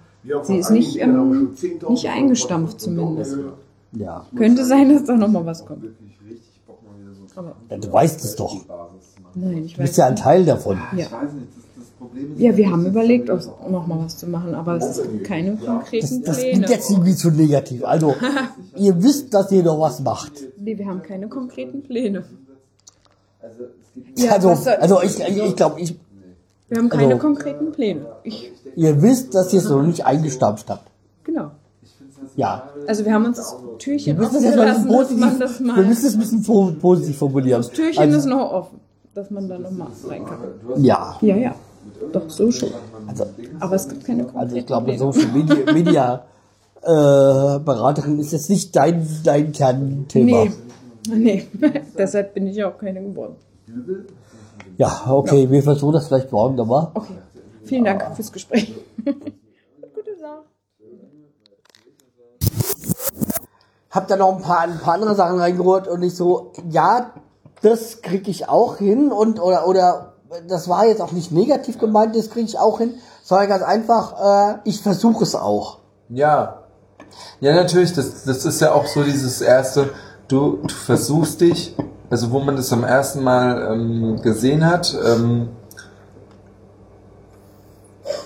[SPEAKER 6] Sie ist nicht, ähm, nicht eingestampft zumindest.
[SPEAKER 2] Ja,
[SPEAKER 6] Könnte sein, dass da nochmal was kommt. Aber
[SPEAKER 2] Ja, du weißt es doch.
[SPEAKER 6] nein, ich
[SPEAKER 2] Du bist
[SPEAKER 6] weiß
[SPEAKER 2] ja ein Teil davon.
[SPEAKER 6] Ja. Ja, wir haben überlegt, nochmal was zu machen, aber es gibt keine
[SPEAKER 2] Das,
[SPEAKER 6] konkreten
[SPEAKER 2] das
[SPEAKER 6] Pläne.
[SPEAKER 2] klingt jetzt irgendwie zu negativ. Also, ihr wisst, dass ihr noch was macht.
[SPEAKER 6] Nee, wir haben keine konkreten Pläne.
[SPEAKER 2] also,
[SPEAKER 6] was soll-
[SPEAKER 2] also ich, ich glaube, ich,
[SPEAKER 6] Wir haben keine
[SPEAKER 2] also-
[SPEAKER 6] konkreten Pläne. Ich,
[SPEAKER 2] ihr wisst, dass ihr es noch nicht eingestampft habt.
[SPEAKER 6] genau.
[SPEAKER 2] Ja.
[SPEAKER 6] Also wir haben uns das Türchen
[SPEAKER 2] Wir müssen
[SPEAKER 6] offen
[SPEAKER 2] das
[SPEAKER 6] dass man das
[SPEAKER 2] positiv, wir müssen es ein bisschen po- positiv formulieren.
[SPEAKER 6] Das Türchen
[SPEAKER 2] also,
[SPEAKER 6] ist noch offen, dass man da nochmal rein kann.
[SPEAKER 2] Ja.
[SPEAKER 6] Ja, ja. Doch, so schon.
[SPEAKER 2] Also,
[SPEAKER 6] Aber es gibt keine konkreten
[SPEAKER 2] also ich glaube. Social Media, Media äh, Beraterin ist jetzt nicht dein, dein Kernthema.
[SPEAKER 6] Nee. Nee, deshalb bin ich auch keine geworden.
[SPEAKER 2] Ja, okay, wir versuchen das vielleicht morgen nochmal.
[SPEAKER 6] Okay, vielen Dank fürs Gespräch. Gute Sache.
[SPEAKER 2] Hab da noch ein paar, ein paar andere Sachen reingeholt und ich so, ja, das krieg ich auch hin und oder oder das war jetzt auch nicht negativ gemeint, das kriege ich auch hin, sondern ganz einfach, äh, ich versuche es auch.
[SPEAKER 3] Ja. Ja, natürlich, das, das ist ja auch so dieses erste, du, du versuchst dich, also wo man das am ersten Mal ähm, gesehen hat, ähm,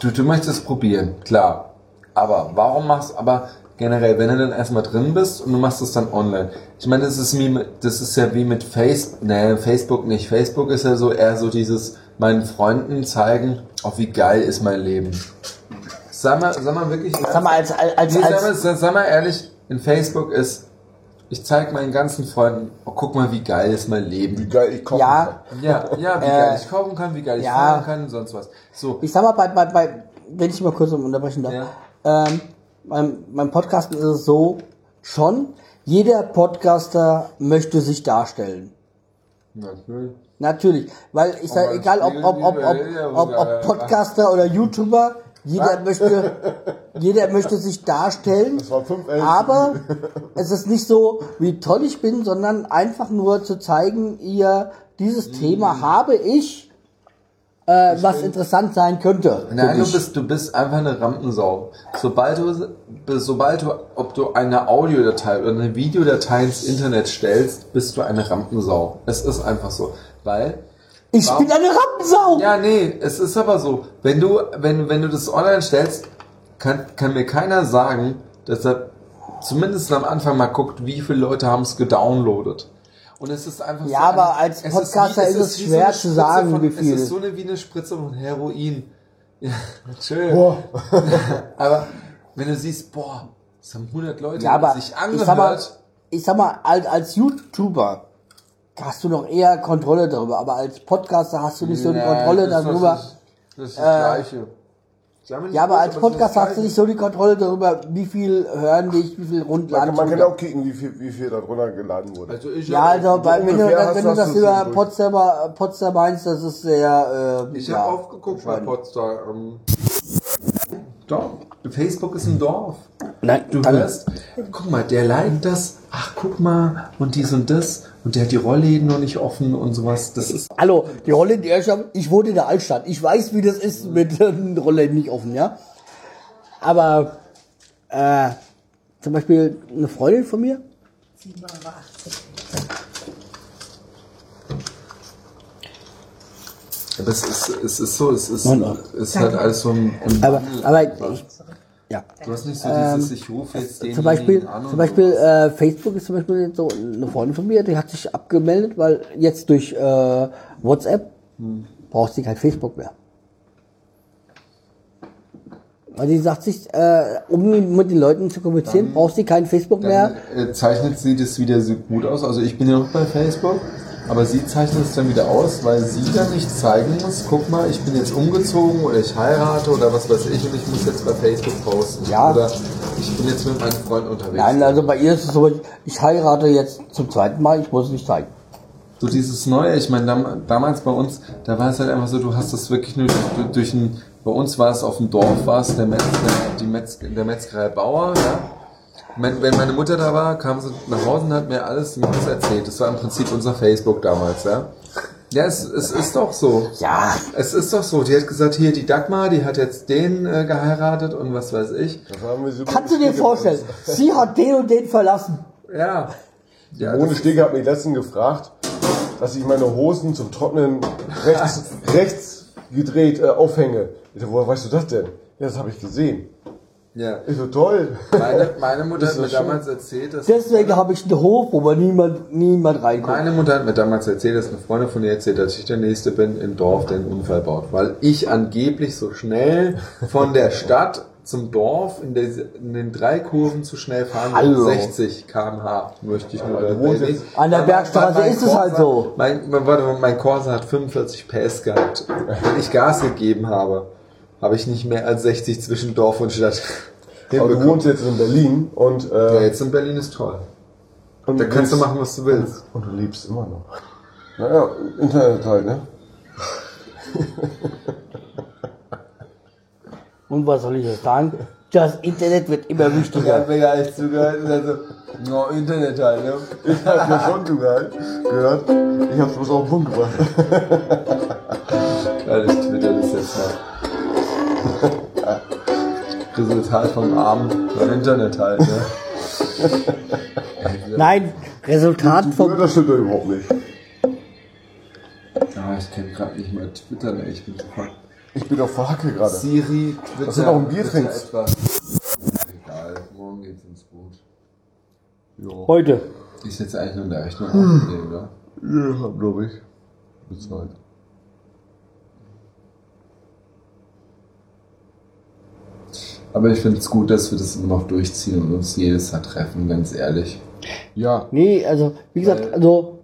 [SPEAKER 3] du, du möchtest probieren, klar. Aber warum machst, aber generell, wenn du dann erstmal drin bist und du machst es dann online. Ich meine, das ist wie mit, das ist ja wie mit Face, nee, Facebook nicht. Facebook ist ja so eher so dieses meinen Freunden zeigen, auch wie geil ist mein Leben. Sag mal, sag mal wirklich.
[SPEAKER 2] Sag mal, als, als,
[SPEAKER 3] Nee, sag, mal, sag mal ehrlich, in Facebook ist, ich zeige meinen ganzen Freunden, oh, guck mal, wie geil ist mein Leben.
[SPEAKER 4] Wie geil ich kochen
[SPEAKER 2] Ja.
[SPEAKER 4] kann.
[SPEAKER 3] Ja, ja, wie
[SPEAKER 2] Äh,
[SPEAKER 3] geil ich kochen kann, wie geil ich
[SPEAKER 2] ja.
[SPEAKER 3] fahren kann und sonst was. So,
[SPEAKER 2] ich sag mal, bei, bei, bei, wenn ich mal kurz unterbrechen darf, ähm, beim, beim Podcasten ist es so, schon, jeder Podcaster möchte sich darstellen.
[SPEAKER 3] natürlich.
[SPEAKER 2] Natürlich, weil ich sage, egal ob, ob, ob, ob, ob, ob Podcaster oder YouTuber, jeder möchte, jeder möchte sich darstellen. Aber es ist nicht so, wie toll ich bin, sondern einfach nur zu zeigen, ihr, dieses Thema habe ich, äh, was interessant sein könnte.
[SPEAKER 3] Nein, du bist, du bist einfach eine Rampensau. Sobald du, sobald du, ob du eine Audiodatei oder eine Videodatei ins Internet stellst, bist du eine Rampensau. Es ist einfach so. Weil,
[SPEAKER 2] ich
[SPEAKER 3] warum-
[SPEAKER 2] bin eine Rampensau!
[SPEAKER 3] ja, nee, es ist aber so. Wenn du, wenn, wenn du das online stellst, kann, kann mir keiner sagen, dass er zumindest am Anfang mal guckt, wie viele Leute haben es gedownloadet. Und es ist einfach
[SPEAKER 2] Ja,
[SPEAKER 3] so eine-
[SPEAKER 2] aber als
[SPEAKER 3] es
[SPEAKER 2] Podcaster ist es
[SPEAKER 3] wie
[SPEAKER 2] schwer
[SPEAKER 3] eine
[SPEAKER 2] zu sagen,
[SPEAKER 3] von,
[SPEAKER 2] wie viel.
[SPEAKER 3] Es ist so eine wie eine Spritze von Heroin. Ja, Entschuldigung. aber wenn du siehst, boah, es haben 100 Leute
[SPEAKER 2] Ja, aber
[SPEAKER 3] sich
[SPEAKER 2] ich sag mal,
[SPEAKER 3] angehört.
[SPEAKER 2] ich sag mal, als, als YouTuber hast du noch eher Kontrolle darüber, aber als Podcaster hast du nicht so die
[SPEAKER 3] Nee,
[SPEAKER 2] Kontrolle
[SPEAKER 3] das ist-
[SPEAKER 2] darüber.
[SPEAKER 3] Ist das, ist das Gleiche.
[SPEAKER 2] Ja, aber als
[SPEAKER 3] das
[SPEAKER 2] hast du nicht so die Kontrolle darüber, wie viel hören dich, wie viel
[SPEAKER 4] Man,
[SPEAKER 2] runterladen.
[SPEAKER 4] kann- man kann auch kicken, wie viel, wie viel da drunter geladen wurde.
[SPEAKER 3] Also ich
[SPEAKER 2] ja, also bei, wenn, du, wenn
[SPEAKER 4] du das
[SPEAKER 2] über. Potsdamer, Potsdam meinst, das ist sehr, äh,
[SPEAKER 3] Ich
[SPEAKER 2] ja,
[SPEAKER 3] habe aufgeguckt bei Potsdam. Ähm, Dorf. Facebook ist ein Dorf.
[SPEAKER 2] Nein,
[SPEAKER 3] Du hörst, guck mal, der leidet das, ach guck mal, und dies und das, und der hat die Rollläden noch nicht offen und sowas. Das ist.
[SPEAKER 2] Hallo, die Rolle in der Stadt, ich wohne in der Altstadt. Ich weiß, wie das ist mit den Rollen nicht offen, ja. Aber äh, zum Beispiel eine Freundin von mir,
[SPEAKER 3] Aber es ist, es ist so, es ist, es ist halt alles so ein, ein
[SPEAKER 2] aber, aber ich, ja.
[SPEAKER 3] Du hast nicht so dieses, ich rufe jetzt den
[SPEAKER 2] Zum Beispiel,
[SPEAKER 3] an
[SPEAKER 2] zum Beispiel äh, Facebook ist zum Beispiel so eine Freundin von mir, die hat sich abgemeldet, weil jetzt durch äh, WhatsApp braucht sie kein Facebook mehr. Weil sie sagt sich, äh, um mit den Leuten zu kommunizieren, braucht sie kein Facebook mehr.
[SPEAKER 3] Dann äh, zeichnet sie das wieder so gut aus. Also ich bin ja noch bei Facebook, aber sie zeichnet es dann wieder aus, weil sie dann nicht zeigen muss, guck mal, ich bin jetzt umgezogen oder ich heirate oder was weiß ich und ich muss jetzt bei Facebook posten.
[SPEAKER 2] Ja.
[SPEAKER 3] Oder ich bin jetzt mit meinem Freund unterwegs.
[SPEAKER 2] Nein, also bei ihr ist es so, ich heirate jetzt zum zweiten Mal, ich muss es nicht zeigen.
[SPEAKER 3] So dieses Neue, ich meine, dam damals bei uns, da war es halt einfach so, du hast das wirklich nur durch, durch ein, bei uns war es auf dem Dorf, war es der, Metz, der, die Metz, der Metzgerei Bauer, ja. Wenn, wenn meine Mutter da war, kam sie nach Hause und hat mir alles, alles erzählt. Das war im Prinzip unser Facebook damals, ja. Ja, es, es ist doch so.
[SPEAKER 2] Ja,
[SPEAKER 3] Es ist doch so. Die hat gesagt, hier die Dagmar, die hat jetzt den äh, geheiratet und was weiß ich.
[SPEAKER 2] Kannst du dir vorstellen, sie hat den und den verlassen.
[SPEAKER 3] Ja. ja
[SPEAKER 4] Ohne
[SPEAKER 3] das-
[SPEAKER 4] Stege hat mich letztens gefragt, dass ich meine Hosen zum Trocknen rechts, rechts gedreht äh, aufhänge. Ich woher weißt du das denn? Ja, das habe ich gesehen.
[SPEAKER 3] Ja.
[SPEAKER 4] Ich so, toll.
[SPEAKER 3] Meine, meine Mutter
[SPEAKER 4] Ist
[SPEAKER 3] hat mir
[SPEAKER 4] schön?
[SPEAKER 3] damals erzählt, dass
[SPEAKER 2] Deswegen habe ich einen Hof, wo man niemand, niemand reinkommt.
[SPEAKER 3] Meine Mutter hat mir damals erzählt, dass eine Freundin von ihr erzählt, dass ich der Nächste bin im Dorf, der einen Unfall baut. Weil ich angeblich so schnell von der Stadt zum Dorf in, der, in den drei Kurven zu schnell fahren will.
[SPEAKER 2] Hallo.
[SPEAKER 3] 60 km/h möchte ich nur erwähnen.
[SPEAKER 2] An der Bergstraße ist es halt so.
[SPEAKER 3] Mein, mein, warte mal, mein Corsa hat 45 PS gehabt. Wenn ich Gas gegeben habe, habe ich nicht mehr als 60 zwischen Dorf und Stadt.
[SPEAKER 4] Aber du wohnst jetzt in Berlin und,
[SPEAKER 3] Ja,
[SPEAKER 4] äh,
[SPEAKER 3] jetzt in Berlin ist toll.
[SPEAKER 4] und
[SPEAKER 3] Da kannst du machen, was du willst.
[SPEAKER 4] Und du liebst immer noch. Naja, Internet halt, ne?
[SPEAKER 2] Und was soll ich jetzt sagen? Das Internet wird immer wichtiger.
[SPEAKER 3] mir gar nicht zugehört und dann so, no, Internet halt, ne?
[SPEAKER 4] Ich hab mir schon zugehört. Gehört. Ich hab's bloß auf den Punkt gebracht.
[SPEAKER 3] Ja, ich twitter das jetzt mal. Resultat vom Abend beim Internet halt, ne?
[SPEAKER 2] Nein, Resultat
[SPEAKER 4] Ja,
[SPEAKER 2] vom.
[SPEAKER 4] das stimmt doch überhaupt nicht.
[SPEAKER 3] Ah, ich kenn grad nicht mal Twitter, ne? Ich bin fuck.
[SPEAKER 4] Ich bin auf Verhacke gerade.
[SPEAKER 3] Siri, bitte.
[SPEAKER 4] Dass du noch ein Bier trinkst.
[SPEAKER 3] Etwas. Egal, morgen geht's uns gut.
[SPEAKER 2] Heute.
[SPEAKER 3] Ich sitze eigentlich nur in der Rechnung aufnehmen, oder?
[SPEAKER 4] Ja, glaube ich. Bezahlt.
[SPEAKER 3] Aber ich finde es gut, dass wir das immer noch durchziehen und uns jedes Jahr treffen, ganz ehrlich.
[SPEAKER 4] Ja,
[SPEAKER 2] Nee, also, wie gesagt, also,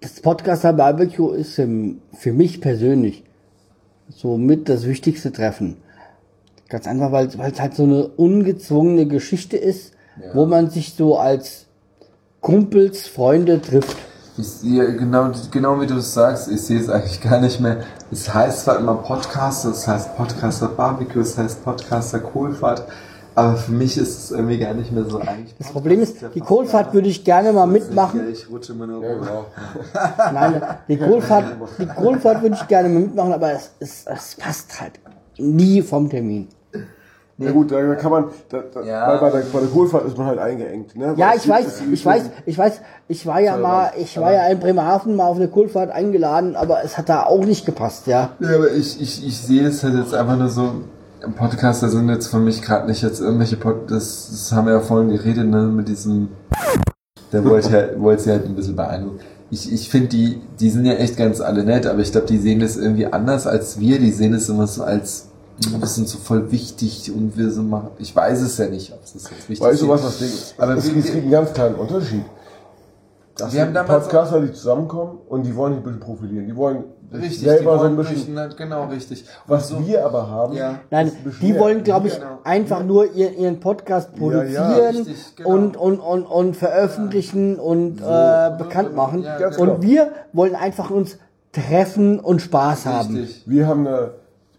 [SPEAKER 2] das Podcaster Barbecue ist ähm, für mich persönlich so mit das wichtigste Treffen. Ganz einfach, weil weil es halt so eine ungezwungene Geschichte ist, wo man sich so als Kumpels, Freunde trifft.
[SPEAKER 3] Ich sehe, genau, genau wie du es sagst, ich sehe es eigentlich gar nicht mehr. Es heißt zwar immer Podcaster, es heißt Podcaster Barbecue, es heißt Podcaster Kohlfahrt, aber für mich ist es irgendwie gar nicht mehr so eigentlich.
[SPEAKER 2] Das Problem ist, die Kohlfahrt würde ich gerne mal mitmachen.
[SPEAKER 3] Ich rutsche immer nur
[SPEAKER 4] ja
[SPEAKER 3] rum.
[SPEAKER 4] genau.
[SPEAKER 2] Nein, die Kohlfahrt, die Kohlfahrt würde ich gerne mal mitmachen, aber es, es, es passt halt nie vom Termin.
[SPEAKER 4] Ja gut, da kann man, da, da,
[SPEAKER 3] Ja.
[SPEAKER 4] weil bei der, bei der Kohlfahrt ist man halt eingeengt. Ne?
[SPEAKER 2] Ja, ich weiß, ich weiß, ich weiß, ich war ja mal, ich war ja in Bremerhaven mal auf eine Kohlfahrt eingeladen, aber es hat da auch nicht gepasst, ja.
[SPEAKER 3] Ja, aber ich, ich, ich sehe das halt jetzt einfach nur so. Podcaster sind jetzt für mich gerade nicht jetzt irgendwelche Pod das, das haben wir ja vorhin geredet, ne, mit diesem. Der wollte ja, wollte sie halt ein bisschen beeindrucken. Ich, ich finde, die, die sind ja echt ganz alle nett, aber ich glaube, die sehen das irgendwie anders als wir. Die sehen es immer so als, wir sind so voll wichtig und wir sind mal, ich weiß es ja nicht, ob es das jetzt wichtig
[SPEAKER 4] Weißt du,
[SPEAKER 3] ist.
[SPEAKER 4] was das Ding ist?
[SPEAKER 3] Aber
[SPEAKER 4] es, gibt- es gibt einen ganz kleinen Unterschied. Das
[SPEAKER 3] Wir haben damals
[SPEAKER 4] Podcaster, die zusammenkommen und die wollen sich ein bisschen profilieren. Die wollen
[SPEAKER 3] Richtig, die
[SPEAKER 4] selber so ein bisschen.
[SPEAKER 3] durch, ne, genau, richtig.
[SPEAKER 4] Was
[SPEAKER 3] so,
[SPEAKER 4] wir aber haben,
[SPEAKER 3] Ja.
[SPEAKER 2] Nein,
[SPEAKER 4] ist
[SPEAKER 2] die wollen, glaube ich,
[SPEAKER 3] Genau.
[SPEAKER 2] einfach nur ihren, ihren Podcast
[SPEAKER 4] Ja,
[SPEAKER 2] produzieren
[SPEAKER 4] ja,
[SPEAKER 3] richtig, genau.
[SPEAKER 2] und, und, und, und veröffentlichen und äh, bekannt machen.
[SPEAKER 3] Ja,
[SPEAKER 4] Ganz
[SPEAKER 2] und
[SPEAKER 4] genau.
[SPEAKER 2] wir wollen einfach uns treffen und Spaß haben.
[SPEAKER 3] richtig.
[SPEAKER 4] Wir haben eine,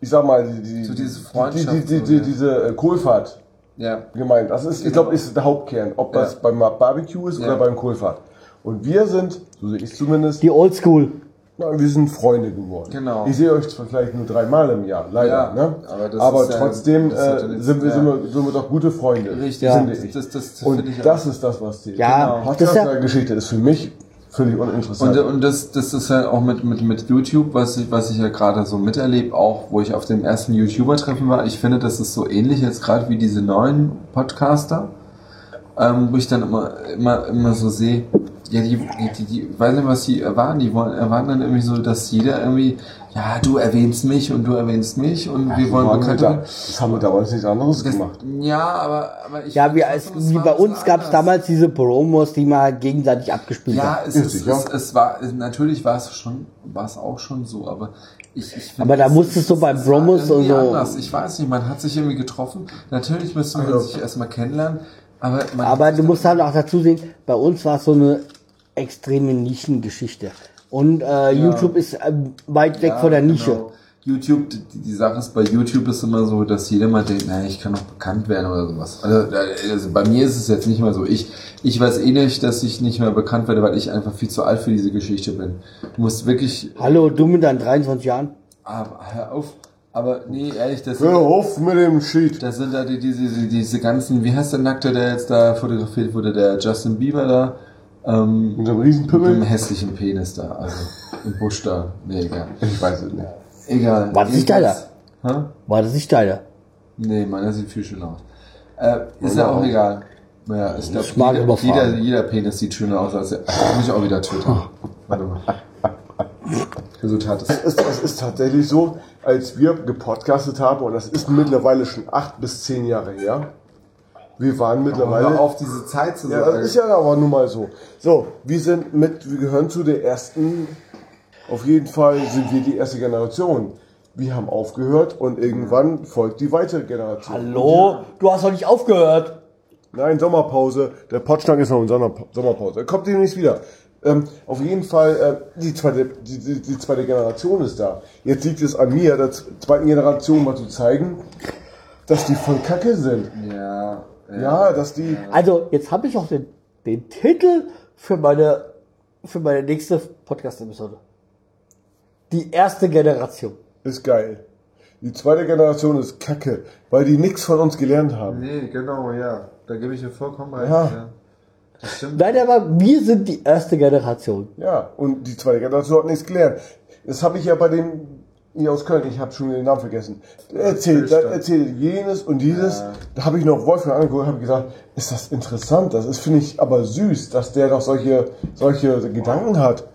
[SPEAKER 4] ich sag mal, die, die,
[SPEAKER 3] So diese
[SPEAKER 4] die,
[SPEAKER 3] Freundschaft,
[SPEAKER 4] die, die, die,
[SPEAKER 3] ja.
[SPEAKER 4] diese äh, Kohlfahrt
[SPEAKER 3] Ja.
[SPEAKER 4] gemeint. Das ist, ich glaube, ist der Hauptkern, ob das
[SPEAKER 3] Ja.
[SPEAKER 4] beim Barbecue ist
[SPEAKER 3] Ja.
[SPEAKER 4] oder beim Kohlfahrt. Und wir sind, so sehe ich zumindest,
[SPEAKER 2] Die Oldschool.
[SPEAKER 4] na, wir sind Freunde geworden.
[SPEAKER 3] Genau.
[SPEAKER 4] Ich sehe euch zwar vielleicht nur dreimal im Jahr, leider.
[SPEAKER 3] Ja,
[SPEAKER 4] ne?
[SPEAKER 3] aber das
[SPEAKER 4] aber
[SPEAKER 3] ist ja-
[SPEAKER 4] trotzdem
[SPEAKER 3] das ist
[SPEAKER 4] äh, sind, wir,
[SPEAKER 3] ja.
[SPEAKER 4] sind, wir, sind wir doch gute Freunde.
[SPEAKER 3] Richtig,
[SPEAKER 4] finde
[SPEAKER 3] das-
[SPEAKER 4] ich.
[SPEAKER 3] das- das
[SPEAKER 4] Und
[SPEAKER 3] finde ich
[SPEAKER 4] das ist das, was zählt.
[SPEAKER 2] Ja,
[SPEAKER 3] Genau.
[SPEAKER 2] ja,
[SPEAKER 4] Podcast-Geschichte ist für mich völlig uninteressant.
[SPEAKER 3] Und, und das, das ist halt auch mit, mit, mit YouTube, was ich, was ich ja gerade so miterlebe, auch wo ich auf dem ersten YouTuber-Treffen war. Ich finde, das ist so ähnlich jetzt gerade wie diese neuen Podcaster, ähm, wo ich dann immer, immer, immer so sehe, ja, die, die, die, die weiß nicht, was die erwarten. Die wollen, erwarten dann irgendwie so, dass jeder irgendwie, ja, du erwähnst mich und du erwähnst mich und wir wollen
[SPEAKER 4] wir
[SPEAKER 3] bekannt
[SPEAKER 4] da,
[SPEAKER 3] werden.
[SPEAKER 4] das haben wir damals nichts anderes
[SPEAKER 3] Das,
[SPEAKER 4] gemacht.
[SPEAKER 3] ja, aber, aber ich.
[SPEAKER 2] ja, wie,
[SPEAKER 3] trotzdem,
[SPEAKER 2] als,
[SPEAKER 3] es
[SPEAKER 2] wie
[SPEAKER 3] war
[SPEAKER 2] bei
[SPEAKER 3] so
[SPEAKER 2] uns gab es damals diese Promos, die man gegenseitig abgespielt
[SPEAKER 3] Ja, es, ist,
[SPEAKER 4] ja.
[SPEAKER 3] es, es war, es, natürlich war es schon, war es auch schon so, aber ich, ich finde,
[SPEAKER 2] Aber da
[SPEAKER 3] es-
[SPEAKER 2] musstest du
[SPEAKER 3] es-
[SPEAKER 2] bei
[SPEAKER 3] es war
[SPEAKER 2] Promos und so-
[SPEAKER 3] Anders. Ich weiß nicht, man hat sich irgendwie getroffen. Natürlich müsste man
[SPEAKER 4] Also-
[SPEAKER 3] sich erstmal kennenlernen, aber man
[SPEAKER 2] Aber du musst halt auch dazu sehen, bei uns war es so eine extreme Nischengeschichte. Und äh, YouTube ist ähm, weit weg
[SPEAKER 3] Ja,
[SPEAKER 2] von der Nische.
[SPEAKER 3] genau. YouTube, die, die Sache ist, bei YouTube ist immer so, dass jeder mal denkt, naja, ich kann doch bekannt werden oder sowas. Also, äh, also bei mir ist es jetzt nicht mal so. Ich, ich weiß eh nicht, dass ich nicht mehr bekannt werde, weil ich einfach viel zu alt für diese Geschichte bin. Du musst wirklich,
[SPEAKER 2] Hallo, du mit deinen 23 Jahren?
[SPEAKER 3] aber hör auf. Aber nee, ehrlich, das
[SPEAKER 4] Hör auf mit dem Sheet.
[SPEAKER 3] Das sind da die, diese, diese, diese ganzen, wie heißt der Nackte, der jetzt da fotografiert wurde, der Justin Bieber da, ähm,
[SPEAKER 4] Mit einem
[SPEAKER 3] mit dem
[SPEAKER 4] Riesenpimmel?
[SPEAKER 3] hässlichen Penis da, also im Busch da. Nee, egal.
[SPEAKER 4] Ich weiß es nicht.
[SPEAKER 3] Egal.
[SPEAKER 2] War das nicht
[SPEAKER 3] Jedenfalls- Hä?
[SPEAKER 2] War das nicht deiner?
[SPEAKER 3] Nee, meiner sieht viel schöner aus. Äh, ist ja auch egal. Naja, ich glaube,
[SPEAKER 2] Ich mag
[SPEAKER 3] jeder,
[SPEAKER 2] überfahren.
[SPEAKER 3] jeder, jeder Penis sieht schöner aus als der. Ach, muss ich auch wieder twittern. Warte mal. Resultat ist.
[SPEAKER 4] Es, es ist tatsächlich so, als wir gepodcastet haben, und das ist mittlerweile schon acht bis zehn Jahre her, wir waren mittlerweile...
[SPEAKER 3] Auf diese Zeit zu
[SPEAKER 4] Ja,
[SPEAKER 3] sagen.
[SPEAKER 4] das ist ja aber nun mal so. So, wir sind mit, wir gehören zu der ersten, auf jeden Fall sind wir die erste Generation. Wir haben aufgehört und irgendwann folgt die weitere Generation.
[SPEAKER 2] Hallo? Du hast doch nicht aufgehört.
[SPEAKER 4] Nein, Sommerpause. Der Potschnack ist noch in Sommer- Sommerpause. Er kommt demnächst wieder. Ähm, auf jeden Fall, äh, die, zweite, die, die, die zweite Generation ist da. Jetzt liegt es an mir, der zweiten Generation mal zu zeigen, dass die voll kacke sind.
[SPEAKER 3] ja, ja.
[SPEAKER 4] Dass die...
[SPEAKER 2] Also, jetzt habe ich auch den, den Titel für meine, für meine nächste Podcast-Episode. Die erste Generation.
[SPEAKER 4] Ist geil. Die zweite Generation ist kacke, weil die nichts von uns gelernt haben.
[SPEAKER 3] Nee, genau, ja. Da gebe ich dir vollkommen recht.
[SPEAKER 4] Ja.
[SPEAKER 3] Ja. Das stimmt.
[SPEAKER 2] Nein, aber wir sind die erste Generation.
[SPEAKER 4] Ja, und die zweite Generation hat nichts gelernt. Das habe ich ja bei den Ja, aus Köln, ich habe schon den Namen vergessen. Erzählt, erzählt jenes und dieses. Da habe ich noch Wolfgang angeguckt und habe gesagt, ist das interessant. Das ist, finde ich, aber süß, dass der doch solche, solche Gedanken hat.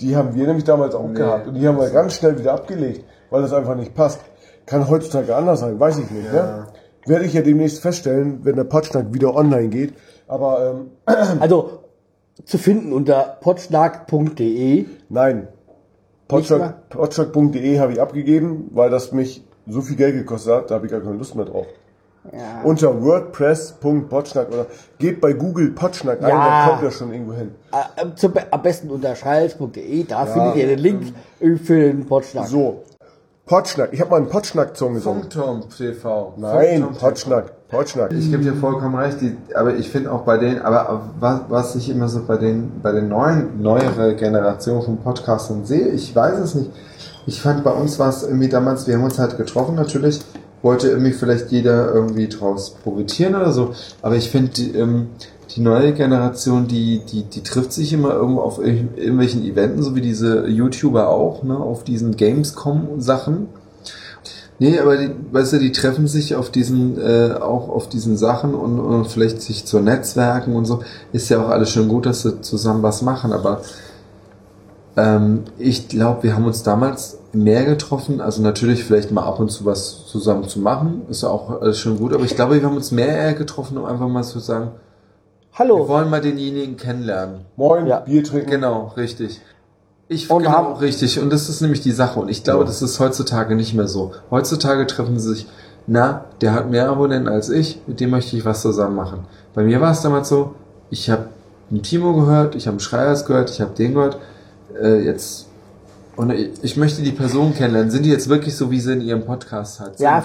[SPEAKER 4] Die haben wir nämlich damals auch gehabt. Und die haben wir ganz schnell wieder abgelegt, weil das einfach nicht passt. Kann heutzutage anders sein, weiß ich nicht. Ne? Werde ich ja demnächst feststellen, wenn der Potschnack wieder online geht. Aber ähm,
[SPEAKER 2] Also zu finden unter potschnack.de.
[SPEAKER 4] Nein. Potschnack.de habe ich abgegeben, weil das mich so viel Geld gekostet hat, da habe ich gar keine Lust mehr drauf. Unter WordPress.potschnack oder geht bei Google Potschnack ein,
[SPEAKER 2] Ja.
[SPEAKER 4] dann kommt er schon irgendwo hin.
[SPEAKER 2] Äh, Be- am besten unter schreihals.de, da findet ihr den Link für den Potschnack.
[SPEAKER 4] So. Potschnack. Ich habe mal einen Potschnack-Song gesungen.
[SPEAKER 3] Funkturm TV.
[SPEAKER 4] Nein, Potschnack. Potschnack.
[SPEAKER 3] Ich gebe dir vollkommen recht, die, aber ich finde auch bei denen, aber was, was ich immer so bei den, bei den neuen, neuere Generation von Podcastern sehe, ich weiß es nicht. Ich fand bei uns war es irgendwie damals, wir haben uns halt getroffen natürlich, wollte irgendwie vielleicht jeder irgendwie draus profitieren oder so, aber ich finde die, ähm, die neue Generation, die, die, die trifft sich immer irgendwo auf ir- irgendwelchen Eventen, so wie diese YouTuber auch, ne, auf diesen Gamescom-Sachen. Nee, aber die, weißt du, die treffen sich auf diesen, äh, auch auf diesen Sachen und, und vielleicht sich zu Netzwerken und so. Ist ja auch alles schön gut, dass sie zusammen was machen, aber ähm, ich glaube, wir haben uns damals mehr getroffen, also natürlich vielleicht mal ab und zu was zusammen zu machen, ist ja auch alles schön gut, aber ich glaube, wir haben uns mehr eher getroffen, um einfach mal zu sagen, wir
[SPEAKER 2] Hallo.
[SPEAKER 3] wollen mal denjenigen kennenlernen.
[SPEAKER 4] Moin,
[SPEAKER 2] Ja.
[SPEAKER 4] Bier trinken.
[SPEAKER 3] Genau, richtig. Ich
[SPEAKER 2] Und
[SPEAKER 3] genau,
[SPEAKER 2] haben-
[SPEAKER 3] richtig. Und das ist nämlich die Sache. Und ich glaube, das ist heutzutage nicht mehr so. Heutzutage treffen sie sich, na, der hat mehr Abonnenten als ich, mit dem möchte ich was zusammen machen. Bei mir war es damals so, ich habe einen Timo gehört, ich habe einen Schreiers gehört, ich habe den gehört, äh, jetzt und ich, ich möchte die Person kennenlernen. Sind die jetzt wirklich so, wie sie in ihrem Podcast halt sind?
[SPEAKER 2] Ja,